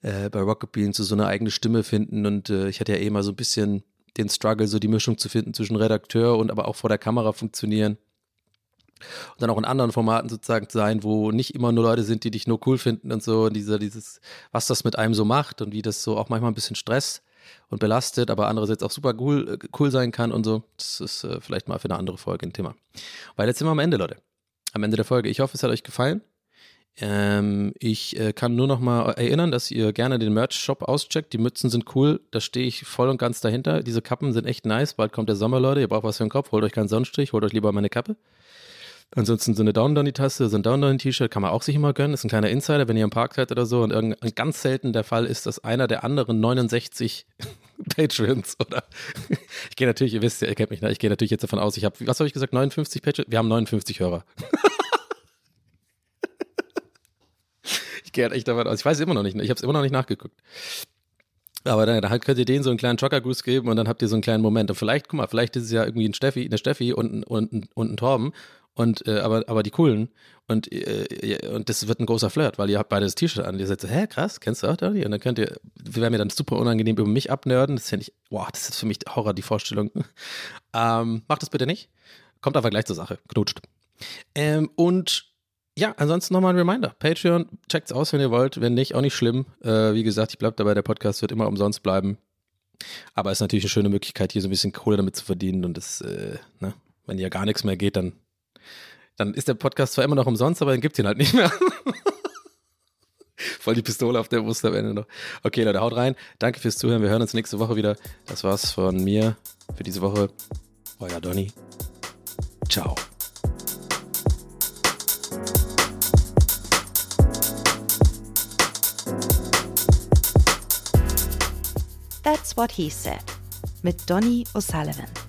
äh, bei Rocket Bean zu so einer eigene Stimme finden und äh, ich hatte ja eh mal so ein bisschen den Struggle, so die Mischung zu finden zwischen Redakteur und aber auch vor der Kamera funktionieren. Und dann auch in anderen Formaten sozusagen sein, wo nicht immer nur Leute sind, die dich nur cool finden und so, und dieser, dieses, was das mit einem so macht und wie das so auch manchmal ein bisschen Stress und belastet, aber andererseits auch super cool, äh, cool sein kann und so. Das ist äh, vielleicht mal für eine andere Folge ein Thema. Weil jetzt sind wir am Ende, Leute. Am Ende der Folge. Ich hoffe, es hat euch gefallen. Ähm, ich äh, kann nur noch mal erinnern, dass ihr gerne den Merch-Shop auscheckt. Die Mützen sind cool, da stehe ich voll und ganz dahinter. Diese Kappen sind echt nice. Bald kommt der Sommer, Leute. Ihr braucht was für den Kopf. Holt euch keinen Sonnenstrich, holt euch lieber meine Kappe. Ansonsten so eine Down Donny Tasse, so ein Down Donny T-Shirt kann man auch sich immer gönnen. Ist ein kleiner Insider, wenn ihr im Park seid oder so. Und irgendein ganz selten der Fall ist, dass einer der anderen 69 Patreons oder ich gehe natürlich, ihr wisst ja, ihr kennt mich, ne? ich gehe natürlich jetzt davon aus, ich habe, was habe ich gesagt, 59 Patreons? Wir haben 59 Hörer. ich gehe halt echt davon aus. Ich weiß es immer noch nicht, ich habe es immer noch nicht nachgeguckt. Aber dann, dann könnt ihr denen so einen kleinen Trucker-Gruß geben und dann habt ihr so einen kleinen Moment. Und vielleicht, guck mal, vielleicht ist es ja irgendwie ein Steffi, eine Steffi und, und, und ein Torben. Und, äh, aber, aber die coolen. Und, äh, und das wird ein großer Flirt, weil ihr habt beide das T-Shirt an. Ihr seid so, hä, krass, kennst du auch Dani? Und dann könnt ihr, wir werden mir dann super unangenehm über mich abnörden. Das finde ich, wow, das ist für mich Horror, die Vorstellung. ähm, macht das bitte nicht. Kommt aber gleich zur Sache. Knutscht. Ähm, und ja, ansonsten nochmal ein Reminder. Patreon, checkt's aus, wenn ihr wollt. Wenn nicht, auch nicht schlimm. Äh, wie gesagt, ich bleib dabei, der Podcast wird immer umsonst bleiben. Aber es ist natürlich eine schöne Möglichkeit, hier so ein bisschen Kohle damit zu verdienen. Und das, äh, ne, wenn hier gar nichts mehr geht, dann, dann ist der Podcast zwar immer noch umsonst, aber dann gibt's ihn halt nicht mehr. Voll die Pistole auf der Brust am Ende noch. Okay, Leute, haut rein. Danke fürs Zuhören. Wir hören uns nächste Woche wieder. Das war's von mir für diese Woche. Euer Donny. Ciao. That's What He Said mit Donny O'Sullivan.